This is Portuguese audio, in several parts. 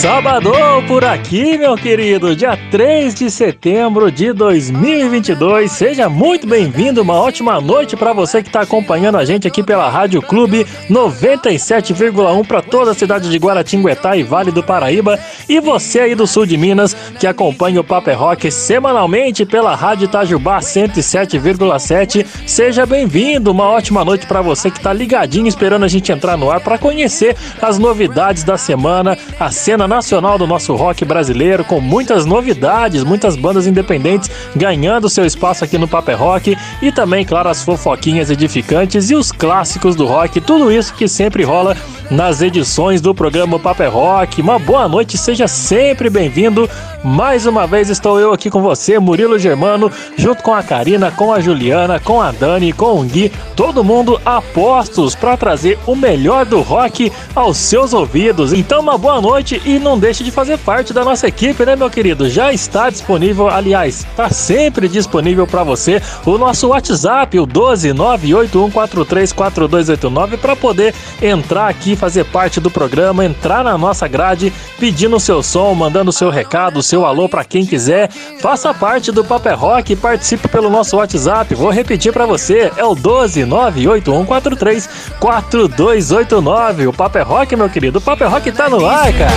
Sábado por aqui, meu querido, dia 3 de setembro de 2022. Seja muito bem-vindo, uma ótima noite para você que está acompanhando a gente aqui pela Rádio Clube 97,1 para toda a cidade de Guaratinguetá e Vale do Paraíba. E você aí do sul de Minas que acompanha o Paper é Rock semanalmente pela Rádio Itajubá 107,7. Seja bem-vindo, uma ótima noite para você que está ligadinho esperando a gente entrar no ar para conhecer as novidades da semana, a cena nacional do nosso rock brasileiro, com muitas novidades, muitas bandas independentes ganhando seu espaço aqui no Paper Rock e também, claro, as fofoquinhas edificantes e os clássicos do rock, tudo isso que sempre rola nas edições do programa Paper Rock. Uma boa noite, seja sempre bem-vindo. Mais uma vez estou eu aqui com você, Murilo Germano, junto com a Karina, com a Juliana, com a Dani, com o Gui, todo mundo apostos para trazer o melhor do rock aos seus ouvidos. Então, uma boa noite e não deixe de fazer parte da nossa equipe, né, meu querido? Já está disponível, aliás, está sempre disponível para você o nosso WhatsApp, o 12981434289, para poder entrar aqui, fazer parte do programa, entrar na nossa grade, pedindo o seu som, mandando o seu recado, seu alô para quem quiser. Faça parte do Paper Rock e participe pelo nosso WhatsApp. Vou repetir para você, é o 12981434289. O Paper Rock, meu querido, o Paper Rock tá no ar, cara.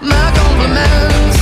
My compliments.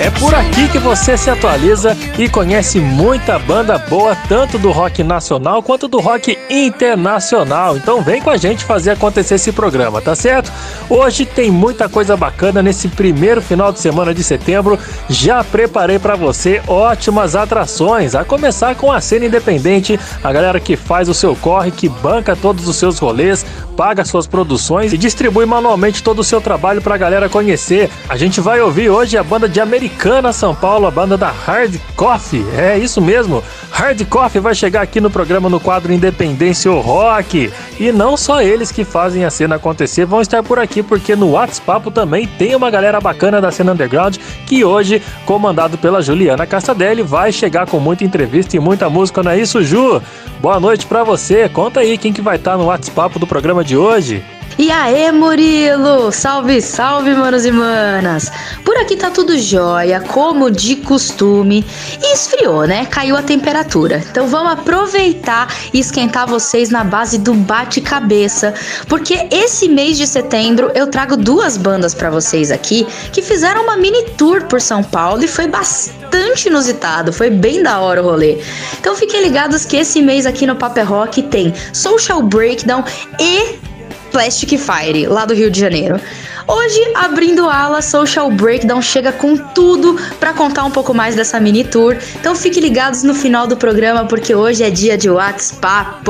É por aqui que você se atualiza e conhece muita banda boa, tanto do rock nacional quanto do rock internacional. Então vem com a gente fazer acontecer esse programa, tá certo? Hoje tem muita coisa bacana nesse primeiro final de semana de setembro. Já preparei para você ótimas atrações, a começar com a cena independente, a galera que faz o seu corre, que banca todos os seus rolês, paga suas produções e distribui manualmente todo o seu trabalho para a galera conhecer. A gente vai ouvir hoje a banda de Americana Americana São Paulo, a banda da Hard Coffee. É isso mesmo. Hard Coffee vai chegar aqui no programa no quadro Independência Rock. E não só eles que fazem a cena acontecer vão estar por aqui, porque no WhatsApp também tem uma galera bacana da cena underground que hoje, comandado pela Juliana Castadelli, vai chegar com muita entrevista e muita música, não é isso, Ju? Boa noite para você. Conta aí quem que vai estar no WhatsApp do programa de hoje. E aê, Murilo! Salve, salve, manos e manas! Por aqui tá tudo jóia, como de costume. E esfriou, né? Caiu a temperatura. Então vamos aproveitar e esquentar vocês na base do bate-cabeça, porque esse mês de setembro eu trago duas bandas para vocês aqui que fizeram uma mini tour por São Paulo e foi bastante inusitado, foi bem da hora o rolê. Então fiquem ligados que esse mês aqui no Paper Rock tem Social Breakdown e Plastic Fire, lá do Rio de Janeiro. Hoje, abrindo ala, Social Breakdown chega com tudo para contar um pouco mais dessa mini tour. Então fiquem ligados no final do programa porque hoje é dia de WhatsApp.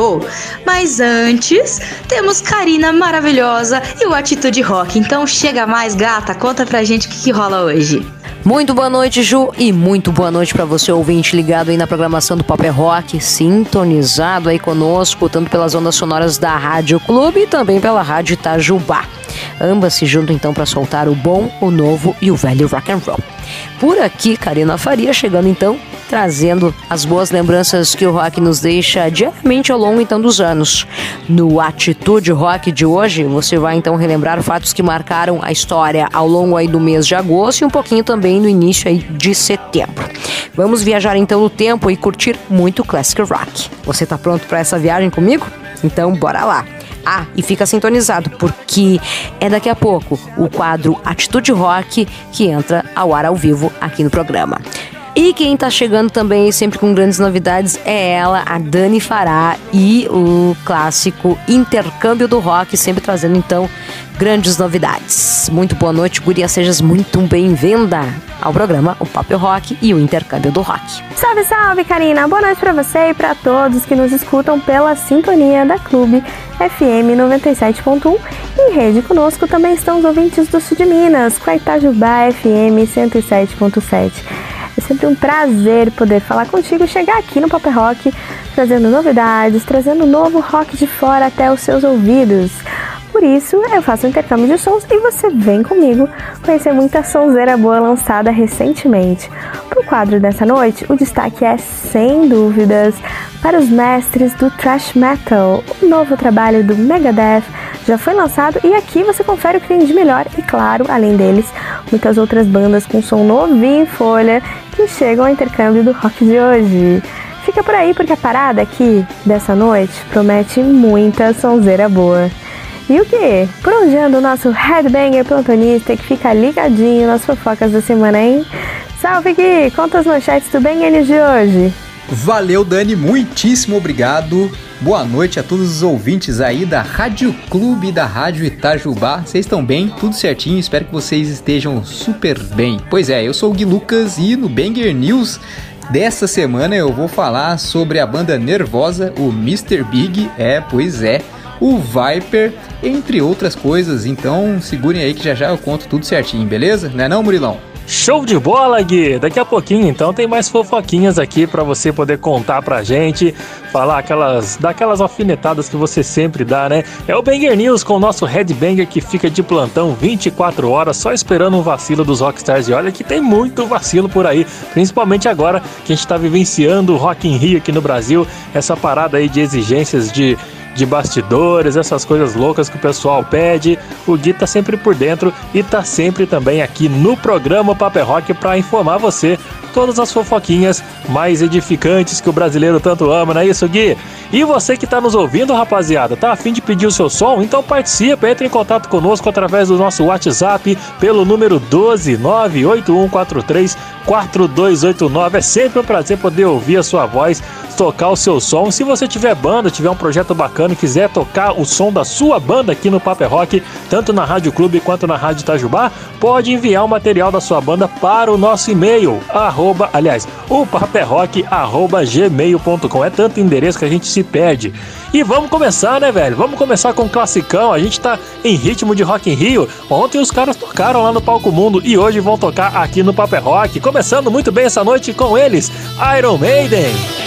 Mas antes, temos Karina maravilhosa e o Atitude Rock. Então chega mais, gata, conta pra gente o que, que rola hoje. Muito boa noite, Ju, e muito boa noite para você, ouvinte ligado aí na programação do Pop Rock, sintonizado aí conosco, tanto pelas ondas sonoras da Rádio Clube e também pela Rádio Itajubá. Ambas se juntam então para soltar o bom, o novo e o velho rock and roll. Por aqui, Karina Faria chegando então trazendo as boas lembranças que o rock nos deixa diariamente ao longo então dos anos. No Atitude Rock de hoje, você vai então relembrar fatos que marcaram a história ao longo aí do mês de agosto e um pouquinho também no início aí de setembro. Vamos viajar então no tempo e curtir muito classic rock. Você está pronto para essa viagem comigo? Então bora lá. Ah, e fica sintonizado, porque é daqui a pouco o quadro Atitude Rock que entra ao ar ao vivo aqui no programa. E quem tá chegando também, sempre com grandes novidades, é ela, a Dani Fará, e o clássico Intercâmbio do Rock, sempre trazendo então grandes novidades. Muito boa noite, Guria, sejas muito bem-vinda ao programa O Pop Rock e o Intercâmbio do Rock. Salve, salve, Karina! Boa noite para você e para todos que nos escutam pela sintonia da Clube FM 97.1 em rede conosco também estão os ouvintes do Sul de Minas, com a Itajubá FM 107.7. sempre um prazer poder falar contigo, chegar aqui no Pop Rock, trazendo novidades, trazendo novo rock de fora até os seus ouvidos. Por isso, eu faço um intercâmbio de sons e você vem comigo conhecer muita sonzeira boa lançada recentemente. Para o quadro dessa noite, o destaque é, sem dúvidas, para os mestres do thrash metal. O novo trabalho do Megadeth já foi lançado e aqui você confere o que tem de melhor e, claro, além deles, muitas outras bandas com som novinho em folha que chegam ao intercâmbio do rock de hoje. Fica por aí porque a parada aqui dessa noite promete muita sonzeira boa. E o que? Por o nosso headbanger plantonista que fica ligadinho nas fofocas da semana, hein? Salve Gui! Conta as manchetes do Bang News de hoje. Valeu, Dani, muitíssimo obrigado. Boa noite a todos os ouvintes aí da Rádio Clube da Rádio Itajubá. Vocês estão bem? Tudo certinho? Espero que vocês estejam super bem. Pois é, eu sou o Gui Lucas e no Banger News dessa semana eu vou falar sobre a banda nervosa, o Mr. Big. É, pois é o Viper, entre outras coisas. Então segurem aí que já já eu conto tudo certinho, beleza? Não é não, Murilão? Show de bola, Gui! Daqui a pouquinho, então, tem mais fofoquinhas aqui para você poder contar pra gente, falar aquelas, daquelas alfinetadas que você sempre dá, né? É o Banger News com o nosso Headbanger que fica de plantão 24 horas só esperando um vacilo dos Rockstars. E olha que tem muito vacilo por aí, principalmente agora que a gente tá vivenciando o Rock in Rio aqui no Brasil, essa parada aí de exigências de de bastidores, essas coisas loucas que o pessoal pede. O Gui tá sempre por dentro e tá sempre também aqui no programa Paper Rock para informar você todas as fofoquinhas mais edificantes que o brasileiro tanto ama, não é isso, Gui? E você que está nos ouvindo, rapaziada, tá afim de pedir o seu som? Então participe, entre em contato conosco através do nosso WhatsApp pelo número 12981434289. É sempre um prazer poder ouvir a sua voz, tocar o seu som. Se você tiver banda, tiver um projeto bacana e quiser tocar o som da sua banda aqui no Paper Rock, tanto na Rádio Clube quanto na Rádio Itajubá, pode enviar o material da sua banda para o nosso e-mail, aliás, o paperrock, arroba gmail.com. É tanto endereço que a gente se perde. E vamos começar, né, velho? Vamos começar com um classicão. A gente tá em ritmo de Rock in Rio. Ontem os caras tocaram lá no Palco Mundo e hoje vão tocar aqui no Paper Rock. Começando muito bem essa noite com eles, Iron Maiden.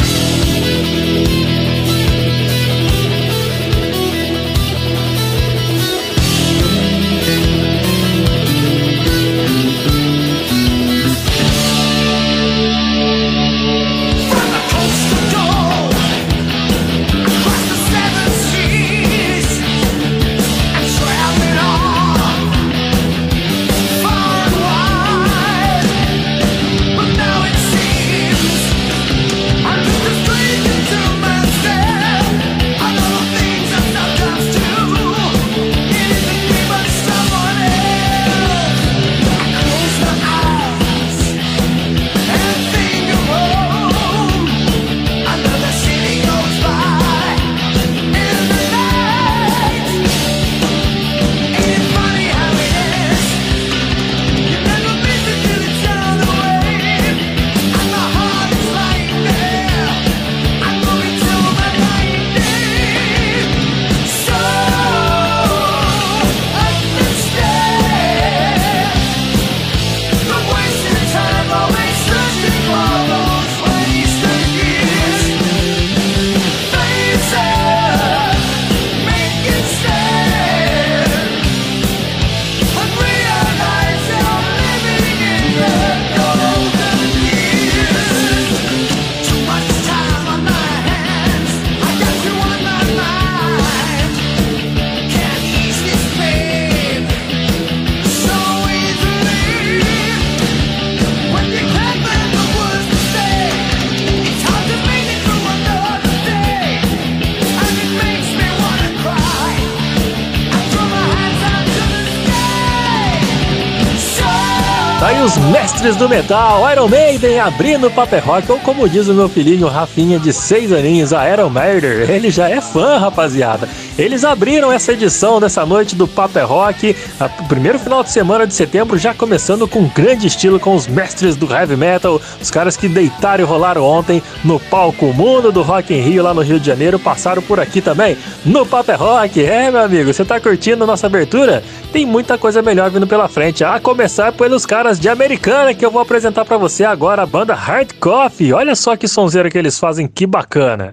Do metal, Iron Maiden abrindo o Paper Rock, ou como diz o meu filhinho Rafinha de 6 aninhos, a Iron Murder, ele já é fã, rapaziada. Eles abriram essa edição dessa noite do Paper é Rock, o primeiro final de semana de setembro, já começando com grande estilo com os mestres do heavy metal, os caras que deitaram e rolaram ontem no palco Mundo do Rock em Rio, lá no Rio de Janeiro, passaram por aqui também no Paper é Rock. É, meu amigo, você tá curtindo a nossa abertura? Tem muita coisa melhor vindo pela frente, a começar pelos caras de Americana que eu vou apresentar para você agora, a banda Hard Coffee. Olha só que sonzeira que eles fazem, que bacana.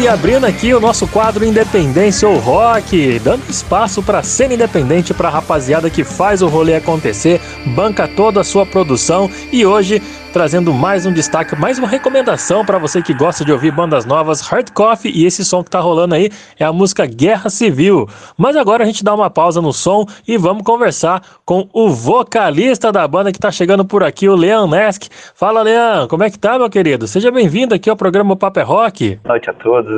E abrindo aqui o nosso quadro Independência ou Rock, dando espaço para cena independente para a rapaziada que faz o rolê acontecer, banca toda a sua produção. E hoje trazendo mais um destaque, mais uma recomendação para você que gosta de ouvir bandas novas, Hard Coffee, e esse som que tá rolando aí é a música Guerra Civil. Mas agora a gente dá uma pausa no som e vamos conversar com o vocalista da banda que tá chegando por aqui, o Leon Nesk. Fala, Leon, como é que tá, meu querido? Seja bem-vindo aqui ao programa Paper é Rock. Boa noite a todos.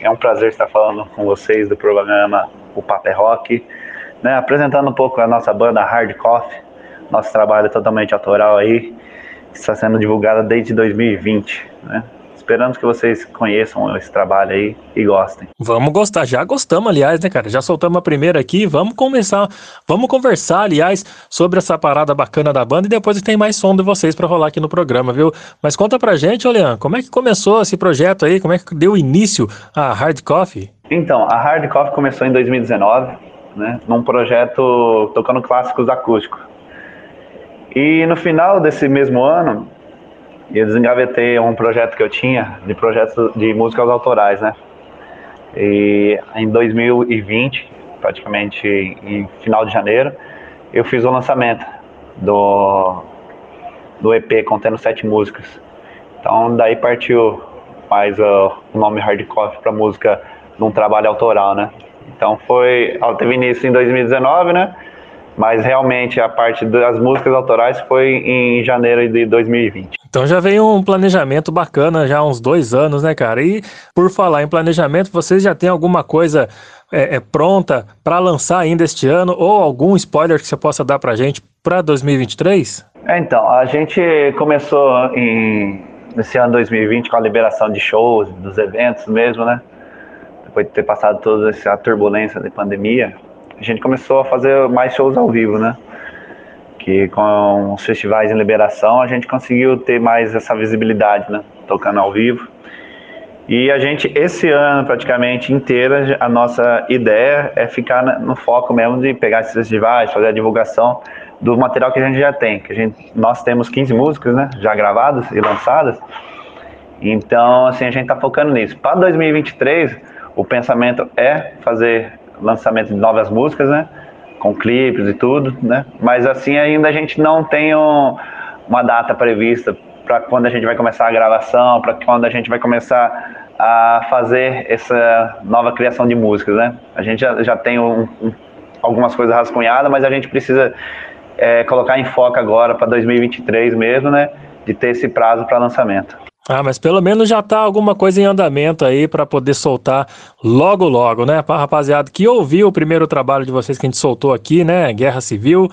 É um prazer estar falando com vocês do programa O Paper é Rock, né, apresentando um pouco a nossa banda Hard Coffee, nosso trabalho totalmente autoral aí está sendo divulgada desde 2020, né? Esperamos que vocês conheçam esse trabalho aí e gostem. Vamos gostar, já gostamos, aliás, né, cara? Já soltamos a primeira aqui, vamos começar, vamos conversar, aliás, sobre essa parada bacana da banda e depois tem mais som de vocês para rolar aqui no programa, viu? Mas conta pra gente, Olean, como é que começou esse projeto aí? Como é que deu início a Hard Coffee? Então, a Hard Coffee começou em 2019, né, num projeto tocando clássicos acústicos. E no final desse mesmo ano, eu desengavetei um projeto que eu tinha de projetos de músicas autorais, né? E em 2020, praticamente em final de janeiro, eu fiz o lançamento do, do EP contendo sete músicas. Então daí partiu mais uh, o nome Hardcore para música num trabalho autoral, né? Então foi, teve início em 2019, né? Mas realmente a parte das músicas autorais foi em janeiro de 2020. Então já veio um planejamento bacana já há uns dois anos, né, cara? E por falar em planejamento, vocês já têm alguma coisa é, é pronta para lançar ainda este ano ou algum spoiler que você possa dar para gente para 2023? É, então, a gente começou em, nesse ano 2020 com a liberação de shows, dos eventos mesmo, né? Depois de ter passado toda essa turbulência da pandemia, a gente começou a fazer mais shows ao vivo, né? Que com os festivais em liberação a gente conseguiu ter mais essa visibilidade, né? Tocando ao vivo. E a gente, esse ano praticamente inteiro, a nossa ideia é ficar no foco mesmo de pegar esses festivais, fazer a divulgação do material que a gente já tem. Que a gente, nós temos 15 músicas, né, já gravadas e lançadas. Então, assim, a gente está focando nisso. Para 2023, o pensamento é fazer lançamento de novas músicas, né, com clipes e tudo, né. Mas assim, ainda a gente não tem um, uma data prevista para quando a gente vai começar a gravação, para quando a gente vai começar a fazer essa nova criação de músicas, né? A gente já, já tem um, um, algumas coisas rascunhadas, mas a gente precisa é, colocar em foco agora para 2023 mesmo, né? De ter esse prazo para lançamento. Ah, mas pelo menos já tá alguma coisa em andamento aí para poder soltar logo logo, né? Rapaziada que ouviu o primeiro trabalho de vocês que a gente soltou aqui, né? Guerra Civil,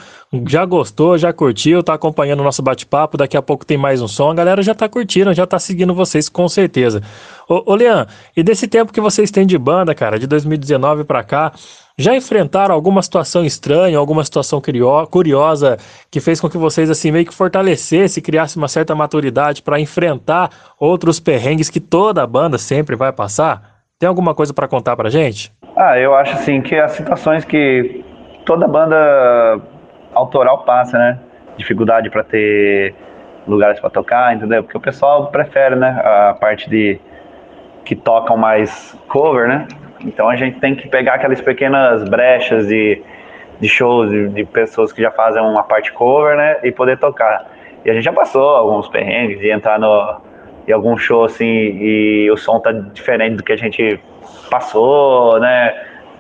já gostou, já curtiu, tá acompanhando o nosso bate-papo, daqui a pouco tem mais um som, a galera já tá curtindo, já tá seguindo vocês com certeza. Ô, ô Leandro, e desse tempo que vocês têm de banda, cara, de 2019 para cá, já enfrentaram alguma situação estranha, alguma situação curiosa que fez com que vocês assim meio que fortalecesse, criasse uma certa maturidade para enfrentar outros perrengues que toda banda sempre vai passar? Tem alguma coisa para contar pra gente? Ah, eu acho assim que as situações que toda banda autoral passa, né? Dificuldade para ter lugares para tocar, entendeu? Porque o pessoal prefere, né, a parte de que tocam mais cover, né? Então a gente tem que pegar aquelas pequenas brechas de, de shows, de, de pessoas que já fazem uma parte cover, né? E poder tocar. E a gente já passou alguns perrengues de entrar no, em algum show assim e o som tá diferente do que a gente passou, né?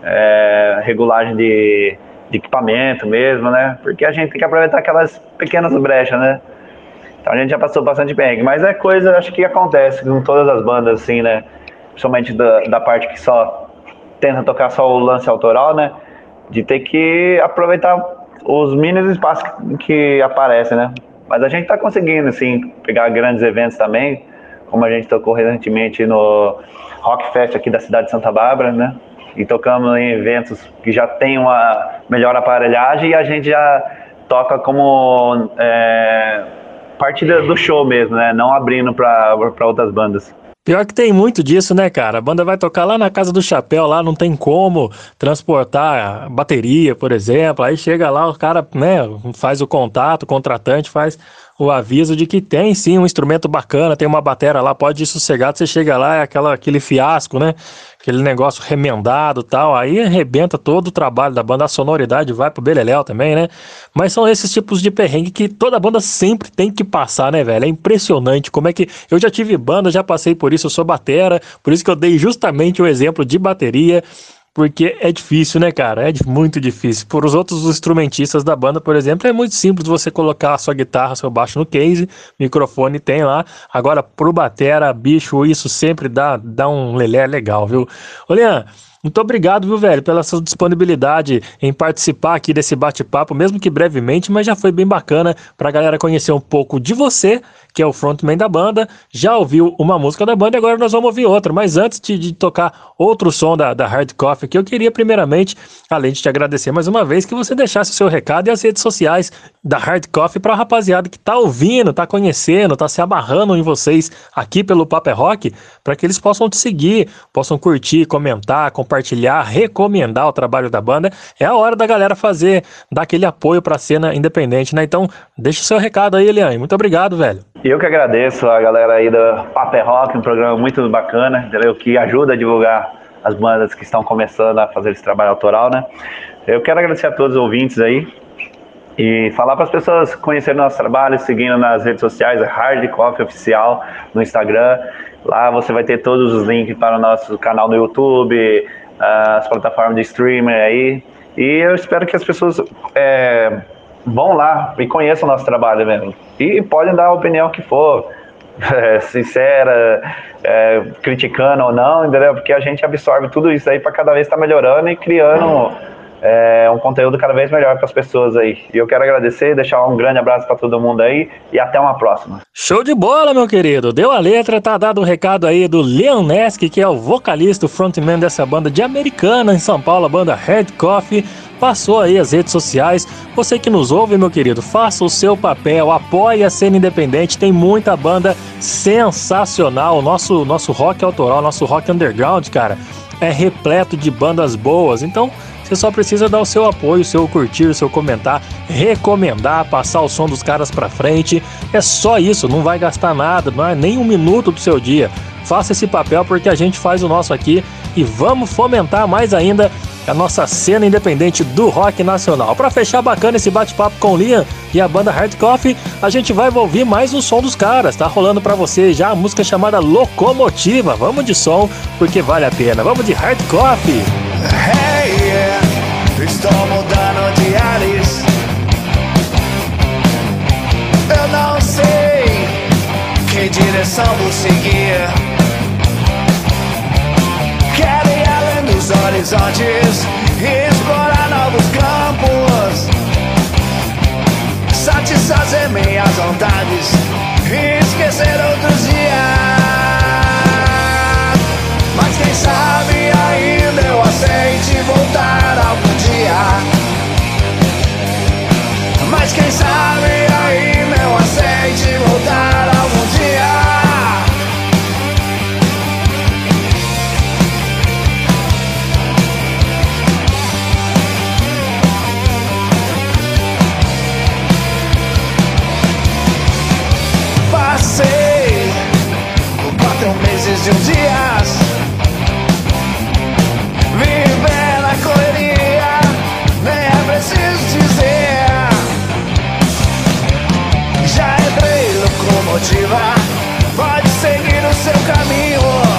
É, regulagem de, de, equipamento mesmo, né? Porque a gente tem que aproveitar aquelas pequenas brechas, né? Então a gente já passou bastante perrengue, mas é coisa, acho que acontece com todas as bandas, assim, né? Principalmente da, da parte que só tenta tocar só o lance autoral, né? De ter que aproveitar os mínimos espaços que, aparecem, né? Mas a gente tá conseguindo, assim, pegar grandes eventos também, como a gente tocou recentemente no Rock Fest aqui da cidade de Santa Bárbara, né? E tocamos em eventos que já tem uma melhor aparelhagem e a gente já toca como é, parte do show mesmo, né? Não abrindo para outras bandas. Pior que tem muito disso, né, cara? A banda vai tocar lá na casa do chapéu, lá não tem como transportar bateria, por exemplo. Aí chega lá, o cara, né, faz o contato, o contratante faz o aviso de que tem sim um instrumento bacana, tem uma bateria lá, pode ir sossegado, você chega lá, é aquela, aquele fiasco, né? Aquele negócio remendado tal, aí arrebenta todo o trabalho da banda, a sonoridade vai pro Beleléu também, né? Mas são esses tipos de perrengue que toda banda sempre tem que passar, né, velho? É impressionante como é que. Eu já tive banda, já passei por isso, eu sou batera, por isso que eu dei justamente o exemplo de bateria porque é difícil, né, cara? É muito difícil. Por os outros instrumentistas da banda, por exemplo, é muito simples você colocar a sua guitarra, seu baixo no case, microfone tem lá. Agora, pro batera, bicho, isso sempre dá, dá um lelé legal, viu? Ô, Leandro, muito obrigado, viu, velho, pela sua disponibilidade em participar aqui desse bate-papo, mesmo que brevemente, mas já foi bem bacana para a galera conhecer um pouco de você, que é o frontman da banda. Já ouviu uma música da banda e agora nós vamos ouvir outra. Mas antes de, de tocar outro som da, da Hard Coffee, que eu queria primeiramente, além de te agradecer mais uma vez, que você deixasse o seu recado e as redes sociais da Hard Coffee para a rapaziada que tá ouvindo, tá conhecendo, tá se abarrando em vocês aqui pelo Paper é Rock, para que eles possam te seguir, possam curtir, comentar, compartilhar compartilhar, recomendar o trabalho da banda, é a hora da galera fazer, dar aquele apoio para a cena independente, né? Então, deixa o seu recado aí, Eliane. Muito obrigado, velho. Eu que agradeço a galera aí do Paper Rock, um programa muito bacana, entendeu? Que ajuda a divulgar as bandas que estão começando a fazer esse trabalho autoral, né? Eu quero agradecer a todos os ouvintes aí e falar para as pessoas conhecerem nosso trabalho, seguindo nas redes sociais, Hard Coffee Oficial no Instagram. Lá você vai ter todos os links para o nosso canal no YouTube, as plataformas de streaming aí. E eu espero que as pessoas é, vão lá e conheçam o nosso trabalho mesmo. E podem dar a opinião que for, é, sincera, é, criticando ou não, entendeu? Porque a gente absorve tudo isso aí para cada vez estar tá melhorando e criando é, um conteúdo cada vez melhor para as pessoas aí. E eu quero agradecer, deixar um grande abraço para todo mundo aí e até uma próxima. Show de bola, meu querido. Deu a letra, tá dado o recado aí do Leon Nesk, que é o vocalista, o frontman dessa banda de Americana em São Paulo, a banda Red Coffee. Passou aí as redes sociais. Você que nos ouve, meu querido, faça o seu papel, apoie a cena independente. Tem muita banda sensacional. Nosso, nosso rock autoral, nosso rock underground, cara, é repleto de bandas boas. Então, você só precisa dar o seu apoio, o seu curtir, o seu comentar, recomendar, passar o som dos caras pra frente. É só isso, não vai gastar nada, não é nem um minuto do seu dia. Faça esse papel porque a gente faz o nosso aqui e vamos fomentar mais ainda a nossa cena independente do rock nacional. Para fechar bacana esse bate-papo com o Liam e a banda Hard Coffee, a gente vai ouvir mais o som dos caras. Tá rolando para você já a música chamada Locomotiva. Vamos de som porque vale a pena. Vamos de Hard Coffee. Hey, direção vou seguir. os horizontes e explorar novos campos. Satisfazer minhas vontades e esquecer outros dias. Mas quem sabe ainda eu aceite voltar algum dia. Mas quem sabe de um dias. Viver na correria Nem é preciso dizer. Já entrei locomotiva Pode seguir o seu caminho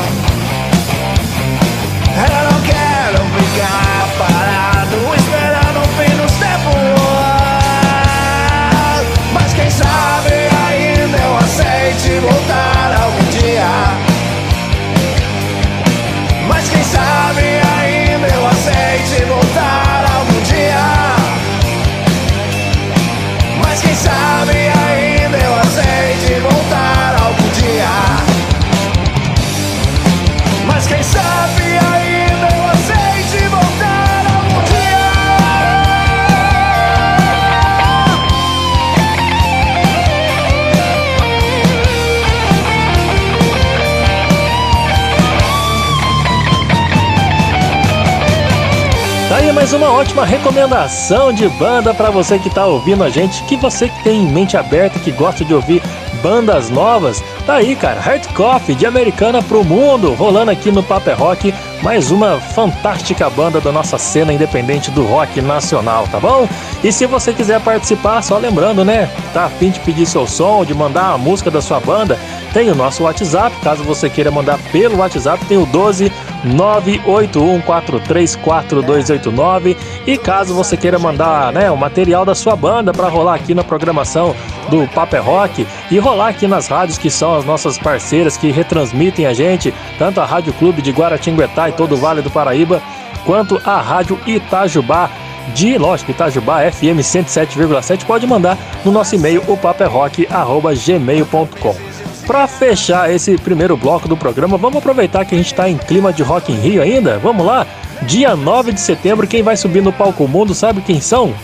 uma ótima recomendação de banda para você que tá ouvindo a gente, que você que tem mente aberta, que gosta de ouvir bandas novas. Tá aí, cara, Hard Coffee de Americana pro mundo, rolando aqui no Paper Rock, mais uma fantástica banda da nossa cena independente do rock nacional, tá bom? E se você quiser participar, só lembrando, né? Tá a fim de pedir seu som, de mandar a música da sua banda, tem o nosso WhatsApp, caso você queira mandar pelo WhatsApp, tem o 12 981434289 e caso você queira mandar né, o material da sua banda para rolar aqui na programação do Paper Rock e rolar aqui nas rádios que são as nossas parceiras que retransmitem a gente, tanto a Rádio Clube de Guaratinguetá e todo o Vale do Paraíba, quanto a Rádio Itajubá de, lógico, Itajubá FM 107,7, pode mandar no nosso e-mail o paperrock@gmail.com. Para fechar esse primeiro bloco do programa, vamos aproveitar que a gente está em clima de Rock in Rio ainda? Vamos lá? Dia 9 de setembro, quem vai subir no palco mundo sabe quem são?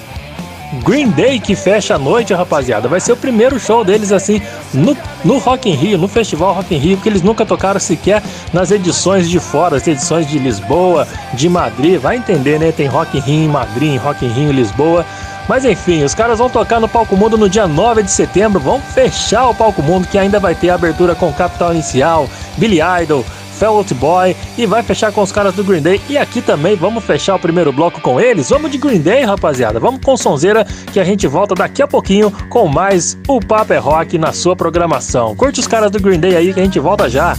Green Day que fecha a noite, rapaziada. Vai ser o primeiro show deles assim no, no Rock in Rio, no Festival Rock in Rio, que eles nunca tocaram sequer nas edições de fora, as edições de Lisboa, de Madrid. Vai entender, né? Tem Rock in Rio em Madrid, Rock in Rio em Lisboa. Mas enfim, os caras vão tocar no Palco Mundo no dia 9 de setembro, vão fechar o Palco Mundo que ainda vai ter abertura com Capital Inicial, Billy Idol, Out Boy e vai fechar com os caras do Green Day. E aqui também vamos fechar o primeiro bloco com eles. Vamos de Green Day, rapaziada. Vamos com Sonzeira que a gente volta daqui a pouquinho com mais o Papo é Rock na sua programação. Curte os caras do Green Day aí que a gente volta já.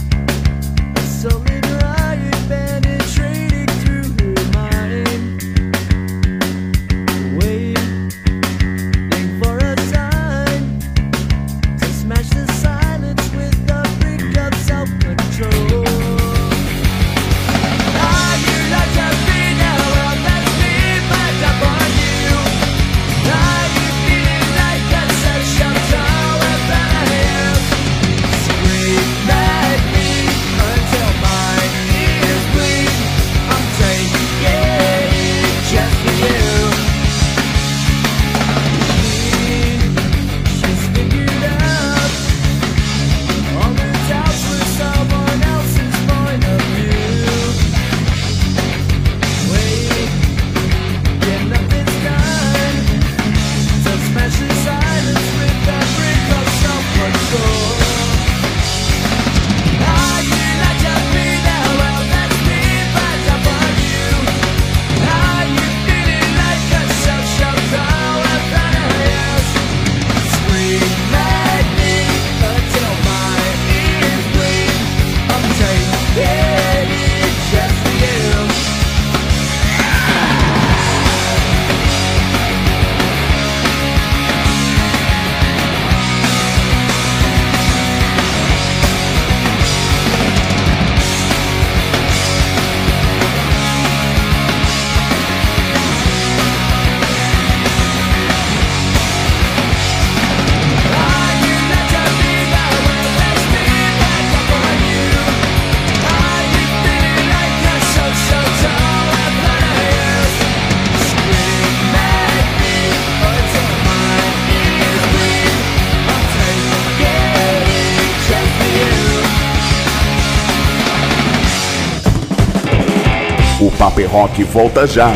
Rock volta já.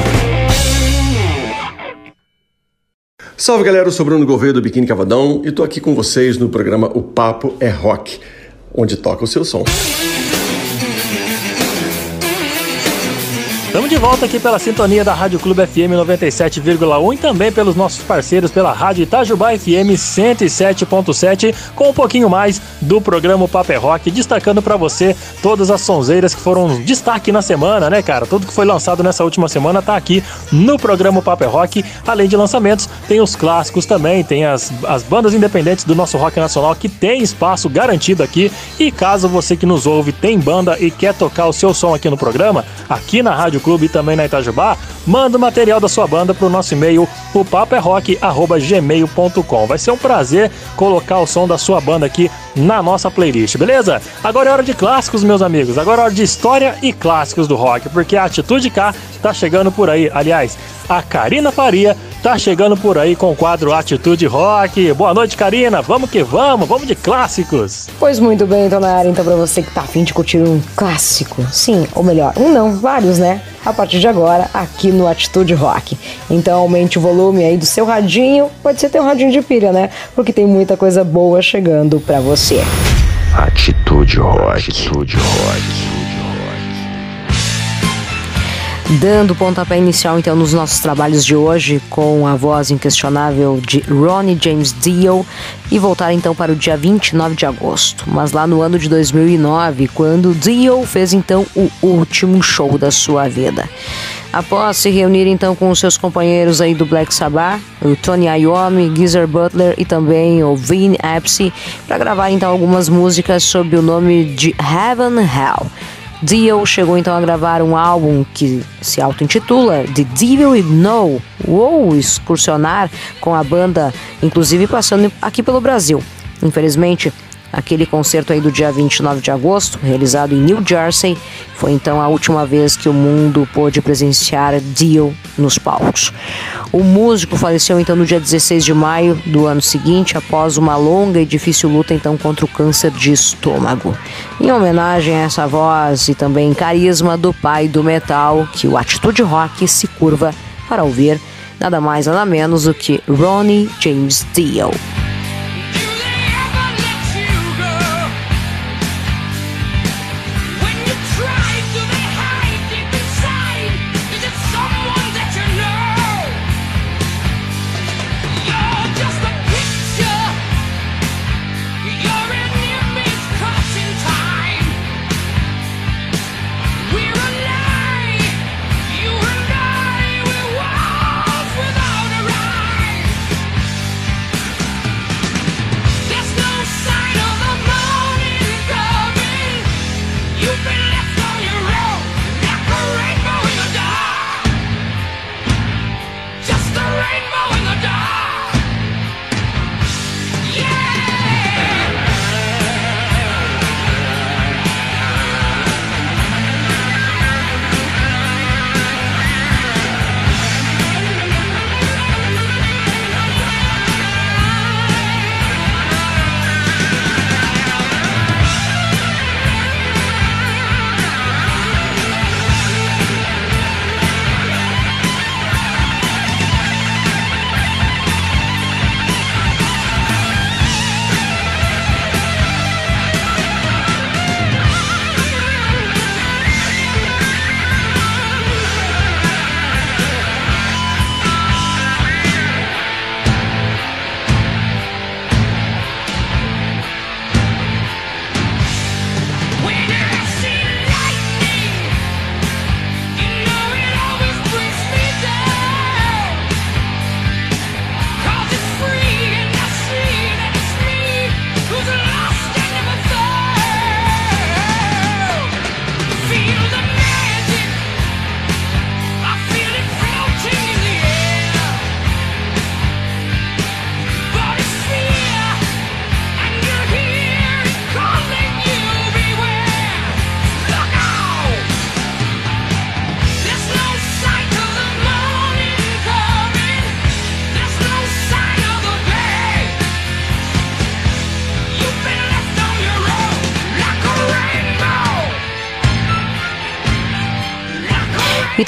Salve galera, eu sou Bruno Gouveia do Biquíni Cavadão e tô aqui com vocês no programa O Papo é Rock, onde toca o seu som. Estamos de volta aqui pela sintonia da Rádio Clube FM 97,1 e também pelos nossos parceiros pela Rádio Itajubá FM 107.7 com um pouquinho mais do programa Paper Rock, destacando para você todas as sonzeiras que foram destaque na semana, né, cara? Tudo que foi lançado nessa última semana tá aqui no programa Paper Rock. Além de lançamentos, tem os clássicos também, tem as, as bandas independentes do nosso rock nacional que tem espaço garantido aqui. E caso você que nos ouve tem banda e quer tocar o seu som aqui no programa, aqui na Rádio Clube e também na Itajubá, manda o material da sua banda para o nosso e-mail, o paperrock.gmail.com. Vai ser um prazer colocar o som da sua banda aqui na nossa playlist, beleza? Agora é hora de clássicos, meus amigos. Agora é hora de história e clássicos do rock, porque a Atitude K tá chegando por aí. Aliás, a Karina Faria tá chegando por aí com o quadro Atitude Rock. Boa noite, Karina. Vamos que vamos, vamos de clássicos. Pois muito bem, dona Ara, então para você que tá afim de curtir um clássico, sim, ou melhor, um não, vários, né? A partir de agora, aqui no Atitude Rock. Então aumente o volume aí do seu radinho, pode ser ter um radinho de pilha, né? Porque tem muita coisa boa chegando para você. Atitude Rock. Atitude Rock. Dando pontapé inicial então nos nossos trabalhos de hoje com a voz inquestionável de Ronnie James Dio e voltar então para o dia 29 de agosto, mas lá no ano de 2009, quando Dio fez então o último show da sua vida. Após se reunir então com os seus companheiros aí do Black Sabbath, o Tony Iommi, Geezer Butler e também o Vin Apsey, para gravar então algumas músicas sob o nome de Heaven Hell. Dio chegou então a gravar um álbum que se auto-intitula The Devil We Know, ou excursionar com a banda, inclusive passando aqui pelo Brasil. Infelizmente, Aquele concerto aí do dia 29 de agosto, realizado em New Jersey, foi então a última vez que o mundo pôde presenciar Dio nos palcos. O músico faleceu então no dia 16 de maio do ano seguinte, após uma longa e difícil luta então contra o câncer de estômago. Em homenagem a essa voz e também carisma do pai do metal, que o Atitude Rock se curva para ouvir nada mais nada menos do que Ronnie James Dio.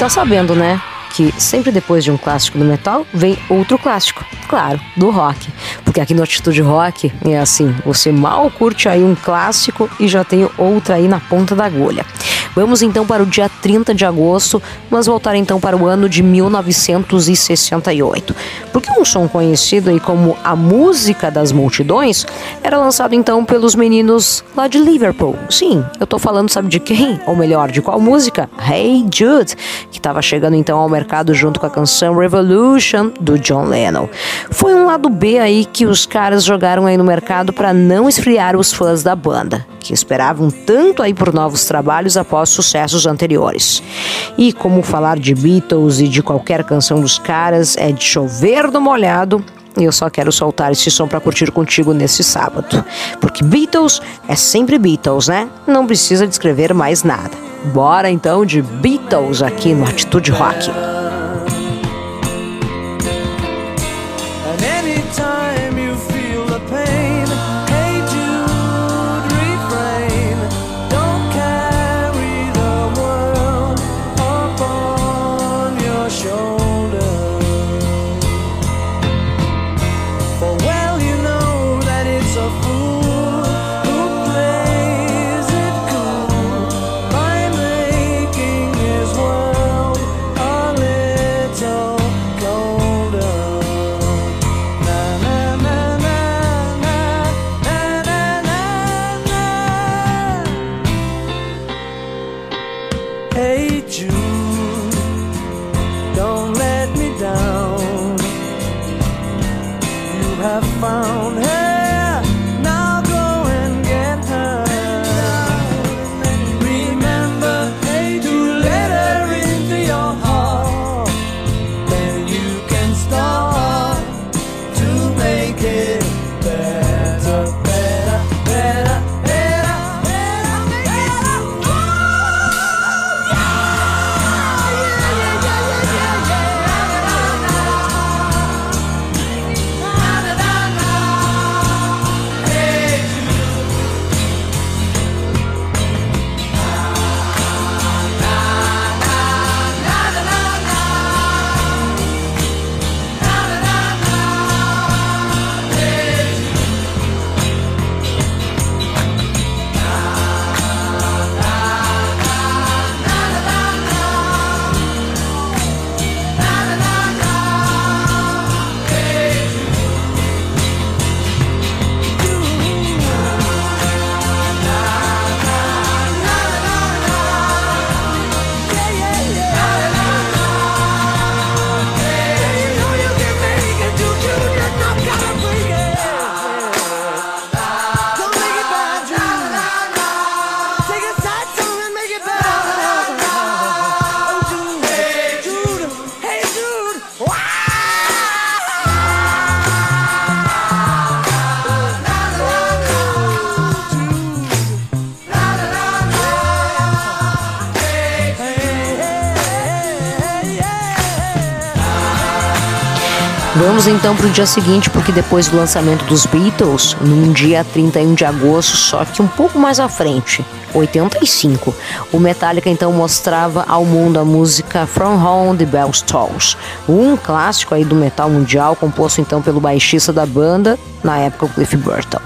Tá sabendo, né? que sempre depois de um clássico do metal vem outro clássico, claro, do rock. Porque aqui no Atitude Rock é assim, você mal curte aí um clássico e já tem outra aí na ponta da agulha. Vamos então para o dia 30 de agosto, mas voltar então para o ano de 1968. Porque um som conhecido aí como a música das multidões era lançado então pelos meninos lá de Liverpool. Sim, eu tô falando, sabe de quem? Ou melhor, de qual música? Hey Jude, que estava chegando então ao mercado junto com a canção Revolution do John Lennon. Foi um lado B aí que os caras jogaram aí no mercado para não esfriar os fãs da banda, que esperavam tanto aí por novos trabalhos após sucessos anteriores. E como falar de Beatles e de qualquer canção dos caras é de chover no molhado, eu só quero soltar esse som para curtir contigo nesse sábado. Porque Beatles é sempre Beatles, né? Não precisa descrever mais nada. Bora então de Beatles aqui no Atitude Rock. Então para o dia seguinte, porque depois do lançamento dos Beatles, num dia 31 de agosto, só que um pouco mais à frente, 85, o Metallica então mostrava ao mundo a música From Home the Bells Tolls, um clássico aí do metal mundial, composto então pelo baixista da banda, na época o Cliff Burton.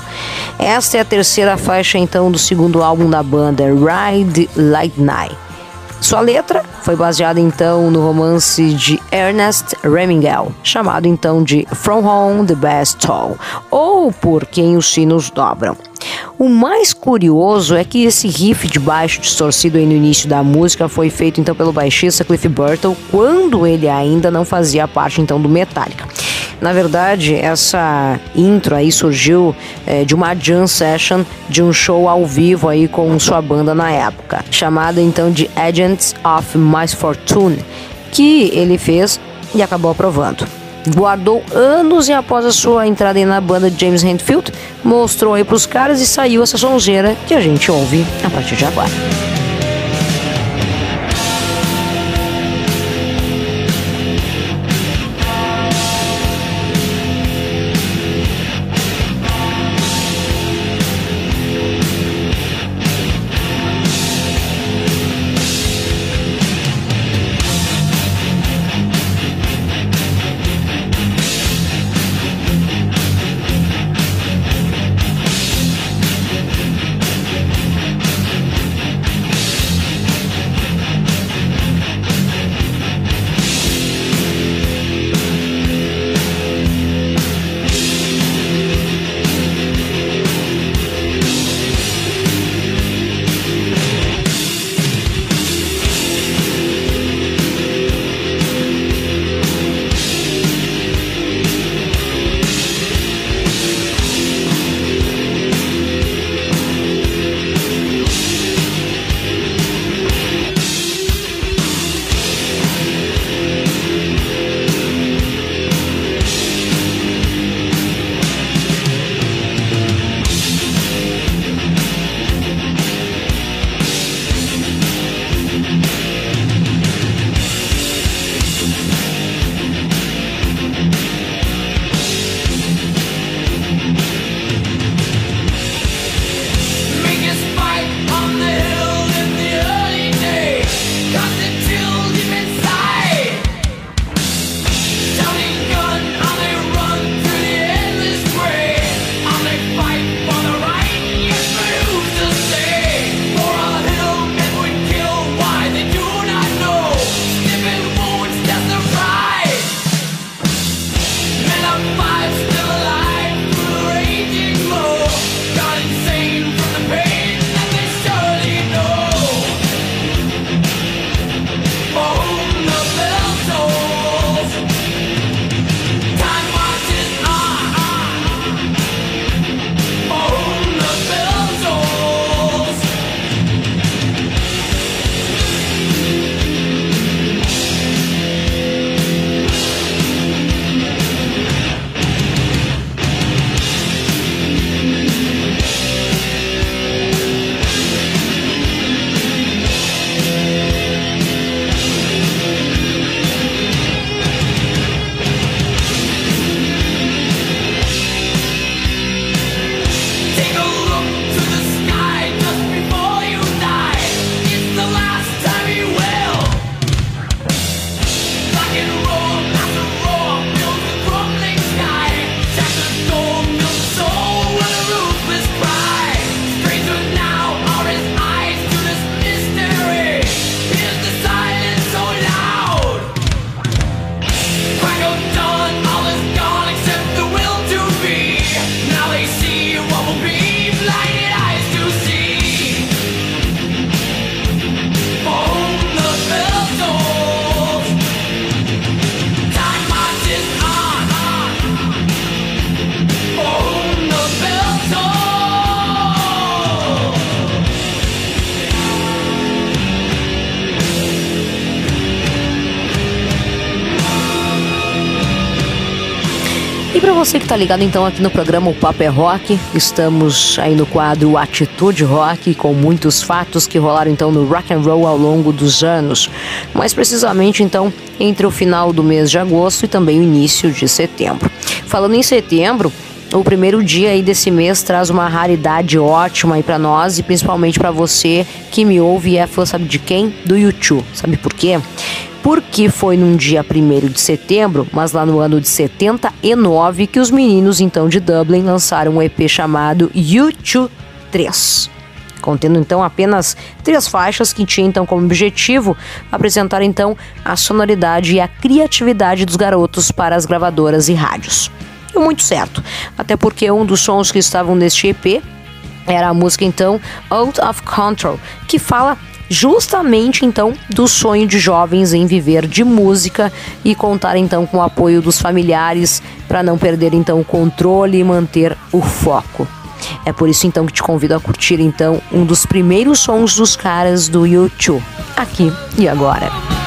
Esta é a terceira faixa então do segundo álbum da banda, Ride Like Night. Sua letra foi baseada então no romance de Ernest Remingel, chamado então de From Home the Best Toll, ou Por Quem os Sinos Dobram. O mais curioso é que esse riff de baixo distorcido aí no início da música foi feito então pelo baixista Cliff Burton quando ele ainda não fazia parte então do Metallica. Na verdade, essa intro aí surgiu é, de uma jam session de um show ao vivo aí com sua banda na época, chamada então de Agents of Misfortune, que ele fez e acabou aprovando. Guardou anos e após a sua entrada na banda de James Hetfield, mostrou aí pros caras e saiu essa sonzeira que a gente ouve a partir de agora. Você que tá ligado então aqui no programa O Papo é Rock, estamos aí no quadro Atitude Rock com muitos fatos que rolaram então no rock and roll ao longo dos anos, mais precisamente então entre o final do mês de agosto e também o início de setembro. Falando em setembro, o primeiro dia aí desse mês traz uma raridade ótima aí para nós e principalmente para você que me ouve e é fã, sabe de quem? Do YouTube. Sabe por quê? Porque foi num dia 1 de setembro, mas lá no ano de 79, que os meninos então de Dublin lançaram um EP chamado U2 3 contendo então apenas três faixas que tinha então como objetivo apresentar então a sonoridade e a criatividade dos garotos para as gravadoras e rádios. E muito certo, até porque um dos sons que estavam neste EP era a música então Out of Control, que fala justamente então do sonho de jovens em viver de música e contar então com o apoio dos familiares para não perder então o controle e manter o foco. É por isso então que te convido a curtir então um dos primeiros sons dos caras do YouTube, aqui e agora.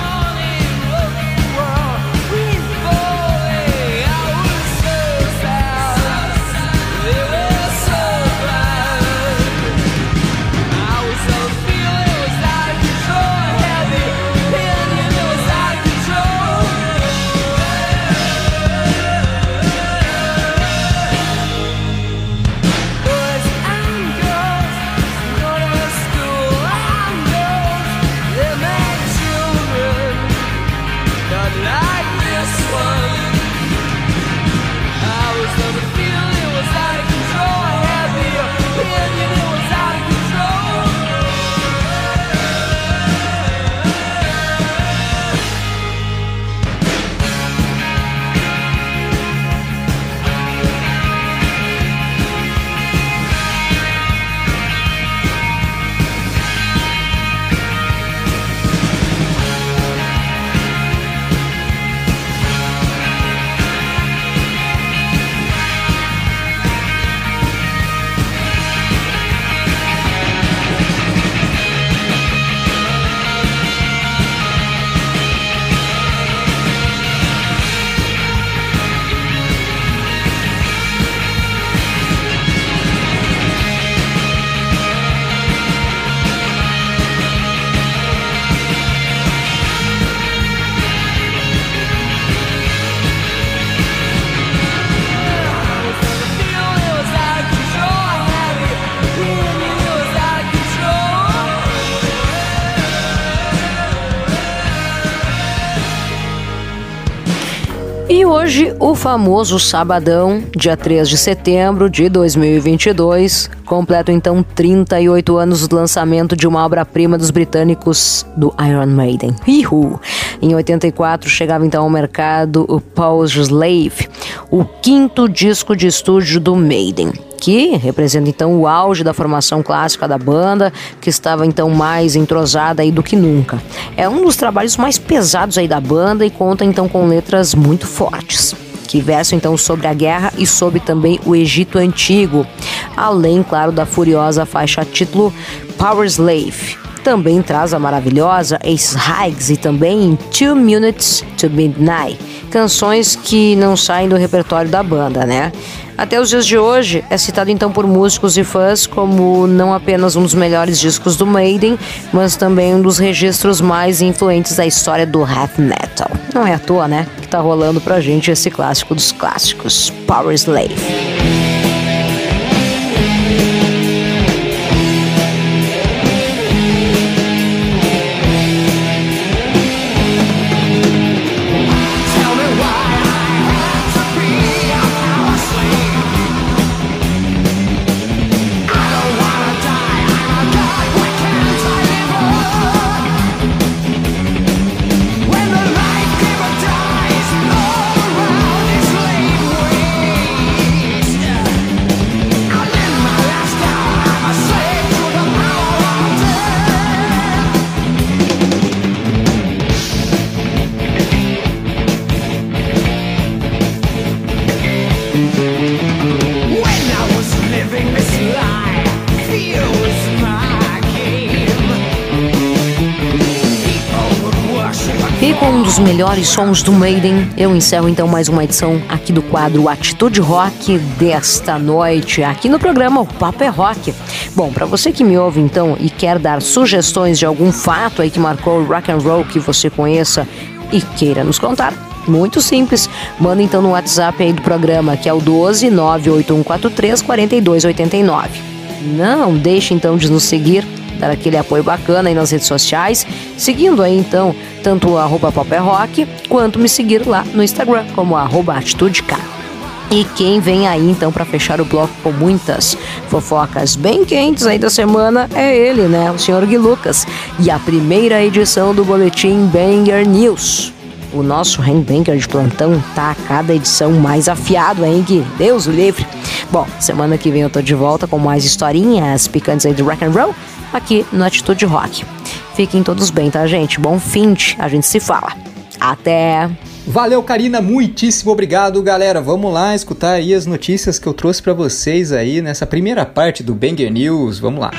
O famoso sabadão, dia 3 de setembro de 2022, completa então 38 anos do lançamento de uma obra-prima dos britânicos do Iron Maiden. Ihu! Em 84 chegava então ao mercado o Pause Slave, o quinto disco de estúdio do Maiden que representa então o auge da formação clássica da banda, que estava então mais entrosada aí do que nunca. É um dos trabalhos mais pesados aí da banda e conta então com letras muito fortes que versam então sobre a guerra e sobre também o Egito Antigo, além, claro, da furiosa faixa título Power Slave. Também traz a maravilhosa Ace Hikes e também Two Minutes to Midnight, canções que não saem do repertório da banda, né? Até os dias de hoje, é citado então por músicos e fãs como não apenas um dos melhores discos do Maiden, mas também um dos registros mais influentes da história do heavy metal. Não é à toa, né, que tá rolando pra gente esse clássico dos clássicos, Power Slave. Dos melhores sons do Maiden, eu encerro então mais uma edição aqui do quadro Atitude Rock desta noite, aqui no programa O Papo é Rock. Bom, para você que me ouve então e quer dar sugestões de algum fato aí que marcou o rock and roll que você conheça e queira nos contar, muito simples. Manda então no WhatsApp aí do programa, que é o 12 98143 4289. Não deixe então de nos seguir, dar aquele apoio bacana aí nas redes sociais, seguindo aí então tanto o arroba Rock, quanto me seguir lá no Instagram como arroba Atitude K. E quem vem aí então para fechar o bloco com muitas fofocas bem quentes aí da semana é ele, né? O senhor Gui Lucas. E a primeira edição do boletim Banger News. O nosso handbanker de plantão tá a cada edição mais afiado, hein, Gui? Deus o livre. Bom, semana que vem eu tô de volta com mais historinhas picantes aí do rock and roll aqui no Atitude Rock. Fiquem todos bem, tá, gente? Bom fim de, a gente se fala. Até! Valeu, Karina, muitíssimo obrigado, galera. Vamos lá escutar aí as notícias que eu trouxe para vocês aí nessa primeira parte do Banger News. Vamos lá.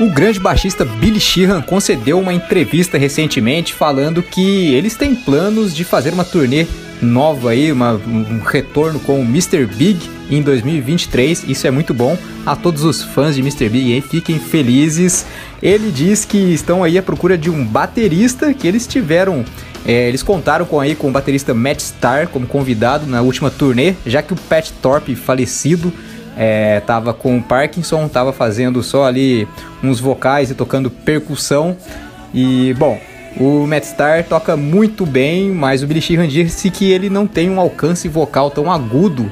O grande baixista Billy Sheehan concedeu uma entrevista recentemente falando que eles têm planos de fazer uma turnê nova aí, uma, um retorno com o Mr. Big em 2023. Isso é muito bom. A todos os fãs de Mr. Big aí, fiquem felizes. Ele diz que estão aí à procura de um baterista que eles tiveram é, eles contaram com aí com o baterista Matt Starr como convidado na última turnê, já que o Pat Thorpe falecido é, tava com Parkinson, tava fazendo só ali uns vocais e tocando percussão. E bom, o Matt Starr toca muito bem, mas o Billy Sheehan disse que ele não tem um alcance vocal tão agudo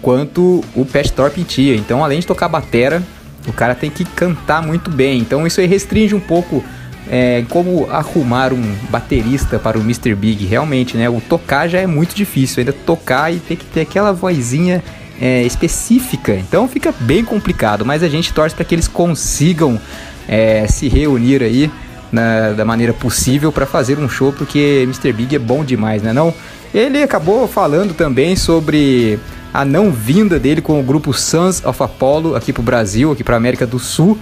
quanto o Pat Thorpe tinha. Então, além de tocar batera, o cara tem que cantar muito bem. Então, isso aí restringe um pouco é, como arrumar um baterista para o Mr. Big. Realmente, né? O tocar já é muito difícil. Ainda tocar e ter que ter aquela vozinha é, específica. Então fica bem complicado, mas a gente torce para que eles consigam é, se reunir aí na, da maneira possível para fazer um show, porque Mr. Big é bom demais, né não? Ele acabou falando também sobre a não vinda dele com o grupo Sons of Apollo aqui pro Brasil, aqui pra América do Sul.